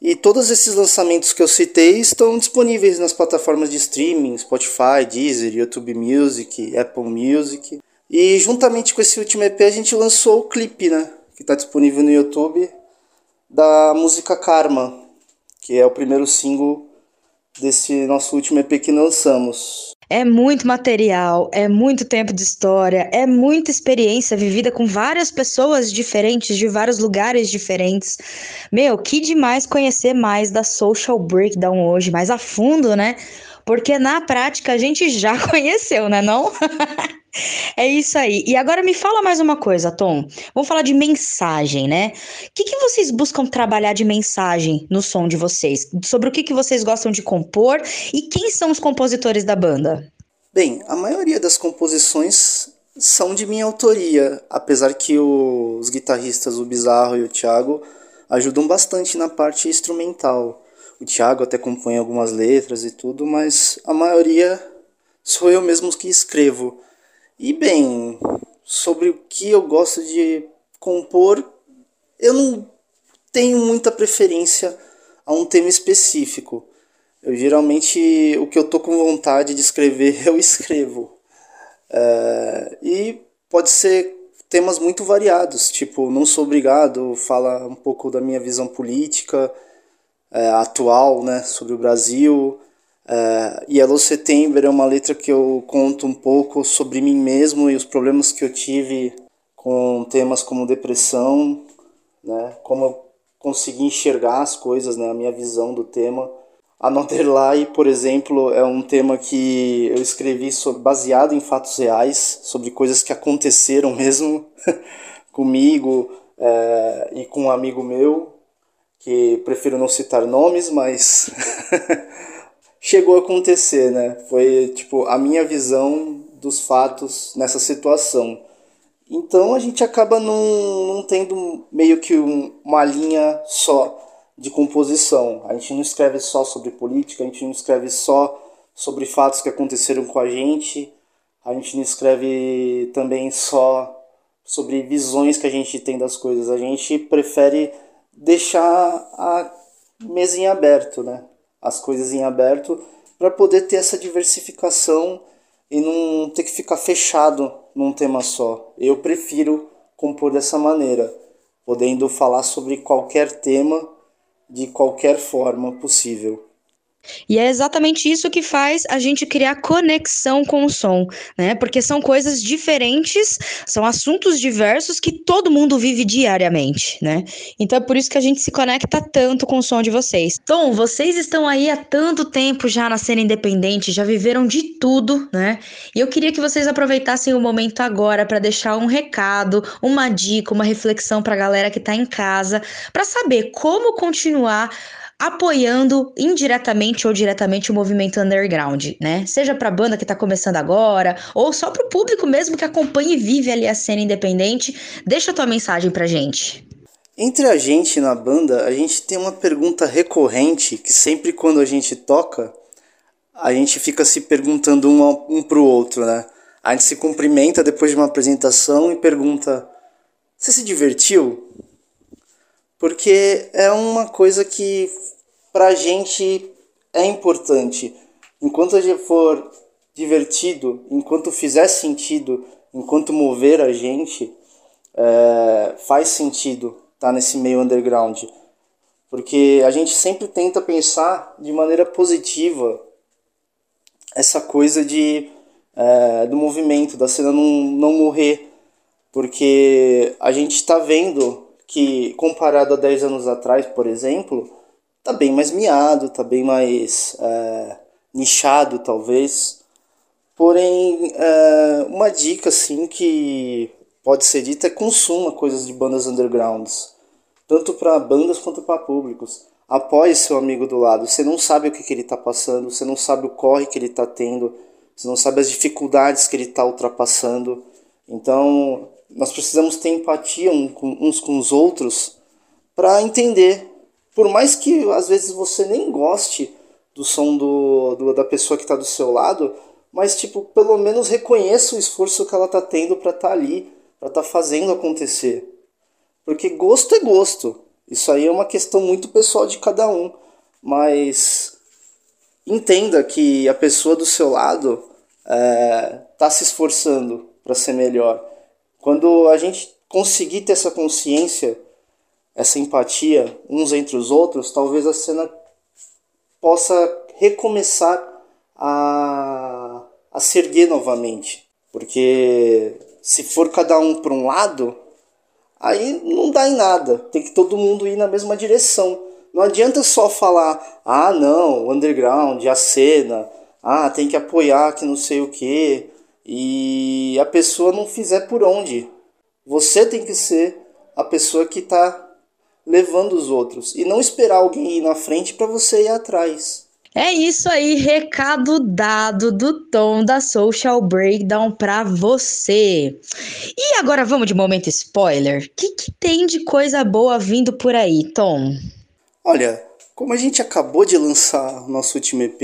E todos esses lançamentos que eu citei estão disponíveis nas plataformas de streaming, Spotify, Deezer, YouTube Music, Apple Music. E juntamente com esse último EP a gente lançou o clipe, né? Que está disponível no YouTube, da música Karma, que é o primeiro single desse nosso último EP que lançamos. É muito material, é muito tempo de história, é muita experiência vivida com várias pessoas diferentes, de vários lugares diferentes. Meu, que demais conhecer mais da Social Breakdown hoje, mais a fundo, né? Porque na prática a gente já conheceu, né não? É isso aí. E agora me fala mais uma coisa, Tom. Vamos falar de mensagem, né? O que, que vocês buscam trabalhar de mensagem no som de vocês? Sobre o que, que vocês gostam de compor e quem são os compositores da banda? Bem, a maioria das composições são de minha autoria, apesar que os guitarristas, o Bizarro e o Thiago, ajudam bastante na parte instrumental. O Thiago até compõe algumas letras e tudo, mas a maioria sou eu mesmo que escrevo. E bem, sobre o que eu gosto de compor, eu não tenho muita preferência a um tema específico. Eu geralmente o que eu tô com vontade de escrever eu escrevo. É, e pode ser temas muito variados, tipo Não Sou Obrigado, fala um pouco da minha visão política é, atual né, sobre o Brasil. Uh, Yellow September é uma letra que eu conto um pouco sobre mim mesmo e os problemas que eu tive com temas como depressão, né? Como eu consegui enxergar as coisas, né? A minha visão do tema. Another Lie, por exemplo, é um tema que eu escrevi sobre, baseado em fatos reais, sobre coisas que aconteceram mesmo comigo é, e com um amigo meu, que prefiro não citar nomes, mas chegou a acontecer, né? Foi tipo a minha visão dos fatos nessa situação. Então a gente acaba não, não tendo meio que um, uma linha só de composição. A gente não escreve só sobre política, a gente não escreve só sobre fatos que aconteceram com a gente, a gente não escreve também só sobre visões que a gente tem das coisas. A gente prefere deixar a mesa em aberto, né? as coisas em aberto para poder ter essa diversificação e não ter que ficar fechado num tema só. Eu prefiro compor dessa maneira, podendo falar sobre qualquer tema de qualquer forma possível. E é exatamente isso que faz a gente criar conexão com o som, né? Porque são coisas diferentes, são assuntos diversos que todo mundo vive diariamente, né? Então é por isso que a gente se conecta tanto com o som de vocês. Tom, vocês estão aí há tanto tempo já na cena independente, já viveram de tudo, né? E eu queria que vocês aproveitassem o momento agora para deixar um recado, uma dica, uma reflexão para a galera que tá em casa, para saber como continuar apoiando indiretamente ou diretamente o movimento underground, né? Seja para a banda que está começando agora, ou só para o público mesmo que acompanha e vive ali a cena independente. Deixa tua mensagem pra gente. Entre a gente na banda, a gente tem uma pergunta recorrente que sempre quando a gente toca, a gente fica se perguntando um, um pro outro, né? A gente se cumprimenta depois de uma apresentação e pergunta: Você se divertiu? Porque é uma coisa que pra gente é importante. Enquanto for divertido, enquanto fizer sentido, enquanto mover a gente, é, faz sentido estar tá nesse meio underground. Porque a gente sempre tenta pensar de maneira positiva essa coisa de é, do movimento, da cena não, não morrer. Porque a gente está vendo que, comparado a 10 anos atrás, por exemplo, tá bem mais miado, tá bem mais é, nichado, talvez. Porém, é, uma dica assim que pode ser dita é consuma coisas de bandas undergrounds, tanto para bandas quanto para públicos. Apoie seu amigo do lado. Você não sabe o que, que ele está passando, você não sabe o corre que ele está tendo, você não sabe as dificuldades que ele está ultrapassando. Então, nós precisamos ter empatia uns com os outros para entender por mais que às vezes você nem goste do som do, do da pessoa que está do seu lado, mas tipo, pelo menos reconheça o esforço que ela está tendo para estar tá ali, para estar tá fazendo acontecer. Porque gosto é gosto. Isso aí é uma questão muito pessoal de cada um, mas entenda que a pessoa do seu lado está é, tá se esforçando para ser melhor. Quando a gente conseguir ter essa consciência essa empatia uns entre os outros, talvez a cena possa recomeçar a, a se erguer novamente. Porque se for cada um para um lado, aí não dá em nada. Tem que todo mundo ir na mesma direção. Não adianta só falar, ah não, underground, a cena, ah, tem que apoiar que não sei o que, e a pessoa não fizer por onde. Você tem que ser a pessoa que está levando os outros e não esperar alguém ir na frente para você ir atrás. É isso aí, recado dado do Tom da Social Breakdown para você. E agora vamos de momento spoiler. O que, que tem de coisa boa vindo por aí, Tom? Olha, como a gente acabou de lançar nosso último EP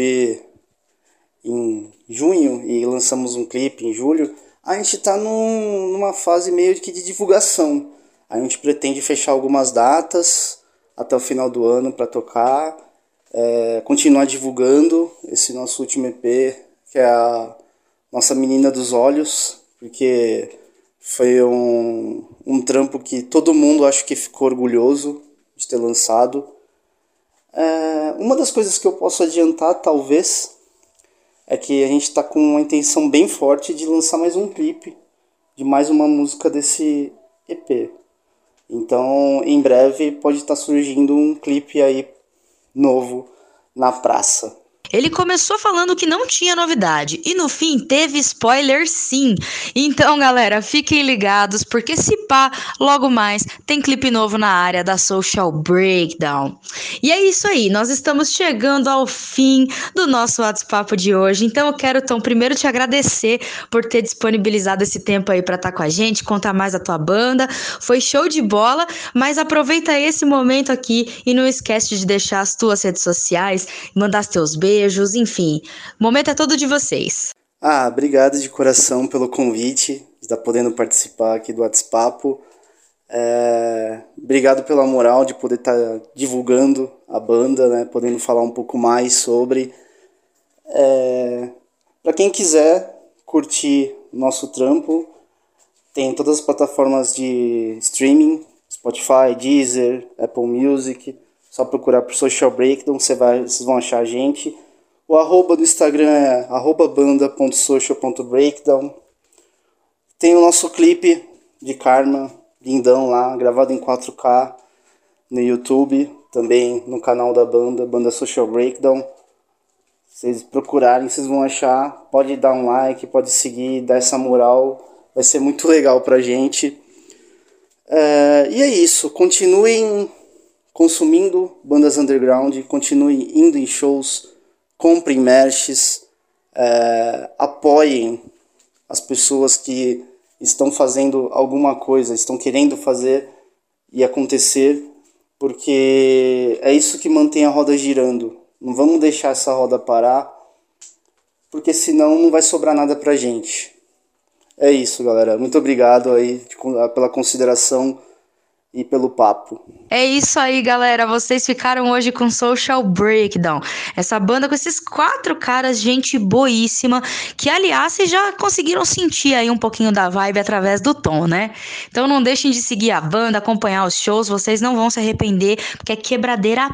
em junho e lançamos um clipe em julho, a gente está num, numa fase meio que de divulgação. A gente pretende fechar algumas datas até o final do ano para tocar, é, continuar divulgando esse nosso último EP, que é a nossa Menina dos Olhos, porque foi um, um trampo que todo mundo acho que ficou orgulhoso de ter lançado. É, uma das coisas que eu posso adiantar, talvez, é que a gente está com uma intenção bem forte de lançar mais um clipe de mais uma música desse EP. Então, em breve pode estar tá surgindo um clipe aí novo na praça. Ele começou falando que não tinha novidade e no fim teve spoiler sim. Então, galera, fiquem ligados porque se pá, logo mais tem clipe novo na área da Social Breakdown. E é isso aí, nós estamos chegando ao fim do nosso WhatsApp de hoje. Então, eu quero, Tom, primeiro te agradecer por ter disponibilizado esse tempo aí para estar tá com a gente, contar mais da tua banda. Foi show de bola, mas aproveita esse momento aqui e não esquece de deixar as tuas redes sociais, mandar os teus beijos enfim. O momento é todo de vocês. Ah, obrigado de coração pelo convite, estar podendo participar aqui do WhatsApp. É, obrigado pela moral de poder estar divulgando a banda, né, podendo falar um pouco mais sobre. É, Para quem quiser curtir nosso trampo, tem todas as plataformas de streaming, Spotify, Deezer, Apple Music. Só procurar por Social Breakdown, você vai, vocês vão achar a gente. O arroba do Instagram é arroba banda.social.breakdown. Tem o nosso clipe de Karma, lindão lá, gravado em 4K no YouTube, também no canal da banda, Banda Social Breakdown. Vocês procurarem, vocês vão achar. Pode dar um like, pode seguir, dar essa moral. Vai ser muito legal pra gente. É, e é isso. Continuem consumindo bandas underground, continuem indo em shows comprem merches, é, apoiem as pessoas que estão fazendo alguma coisa, estão querendo fazer e acontecer, porque é isso que mantém a roda girando. Não vamos deixar essa roda parar, porque senão não vai sobrar nada pra gente. É isso, galera. Muito obrigado aí pela consideração e pelo papo. É isso aí, galera. Vocês ficaram hoje com Social Breakdown. Essa banda com esses quatro caras, gente boíssima, que aliás vocês já conseguiram sentir aí um pouquinho da vibe através do tom, né? Então não deixem de seguir a banda, acompanhar os shows, vocês não vão se arrepender, porque é quebradeira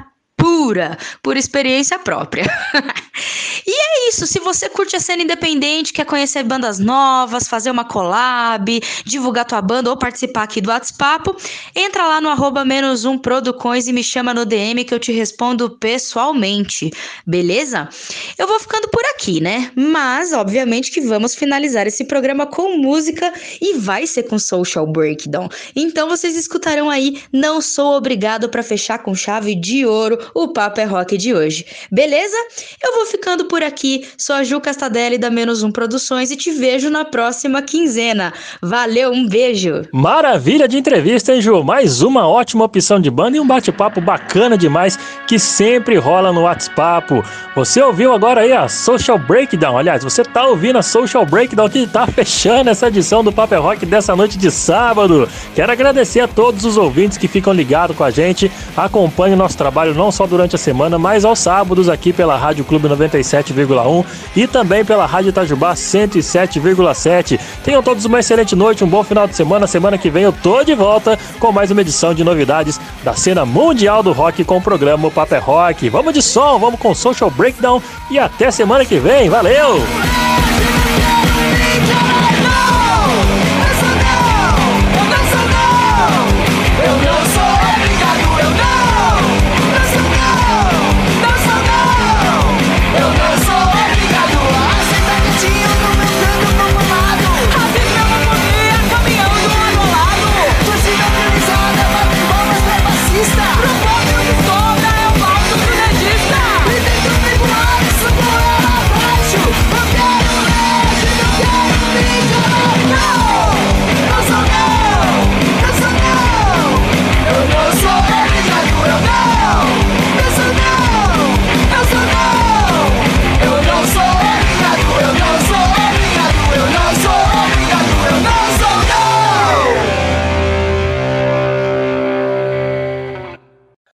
pura, por experiência própria. e é isso, se você curte a cena independente, quer conhecer bandas novas, fazer uma collab, divulgar tua banda ou participar aqui do WhatsApp, entra lá no arroba menos um Producões e me chama no DM que eu te respondo pessoalmente, beleza? Eu vou ficando por aqui, né? Mas, obviamente que vamos finalizar esse programa com música e vai ser com Social Breakdown. Então vocês escutarão aí Não Sou Obrigado para fechar com chave de ouro o Papo é Rock de hoje. Beleza? Eu vou ficando por aqui. Sou a Ju Castadelli da Menos Um Produções e te vejo na próxima quinzena. Valeu, um beijo. Maravilha de entrevista, hein, Ju? Mais uma ótima opção de banda e um bate-papo bacana demais que sempre rola no WhatsApp. Você ouviu agora aí a Social Breakdown. Aliás, você tá ouvindo a Social Breakdown que tá fechando essa edição do Papo é Rock dessa noite de sábado. Quero agradecer a todos os ouvintes que ficam ligados com a gente, acompanham o nosso trabalho não só durante a semana, mas aos sábados aqui pela Rádio Clube 97,1 e também pela Rádio Itajubá 107,7. Tenham todos uma excelente noite, um bom final de semana. Semana que vem eu tô de volta com mais uma edição de novidades da cena mundial do rock com o programa Paper é Rock. Vamos de som, vamos com Social Breakdown e até semana que vem. Valeu!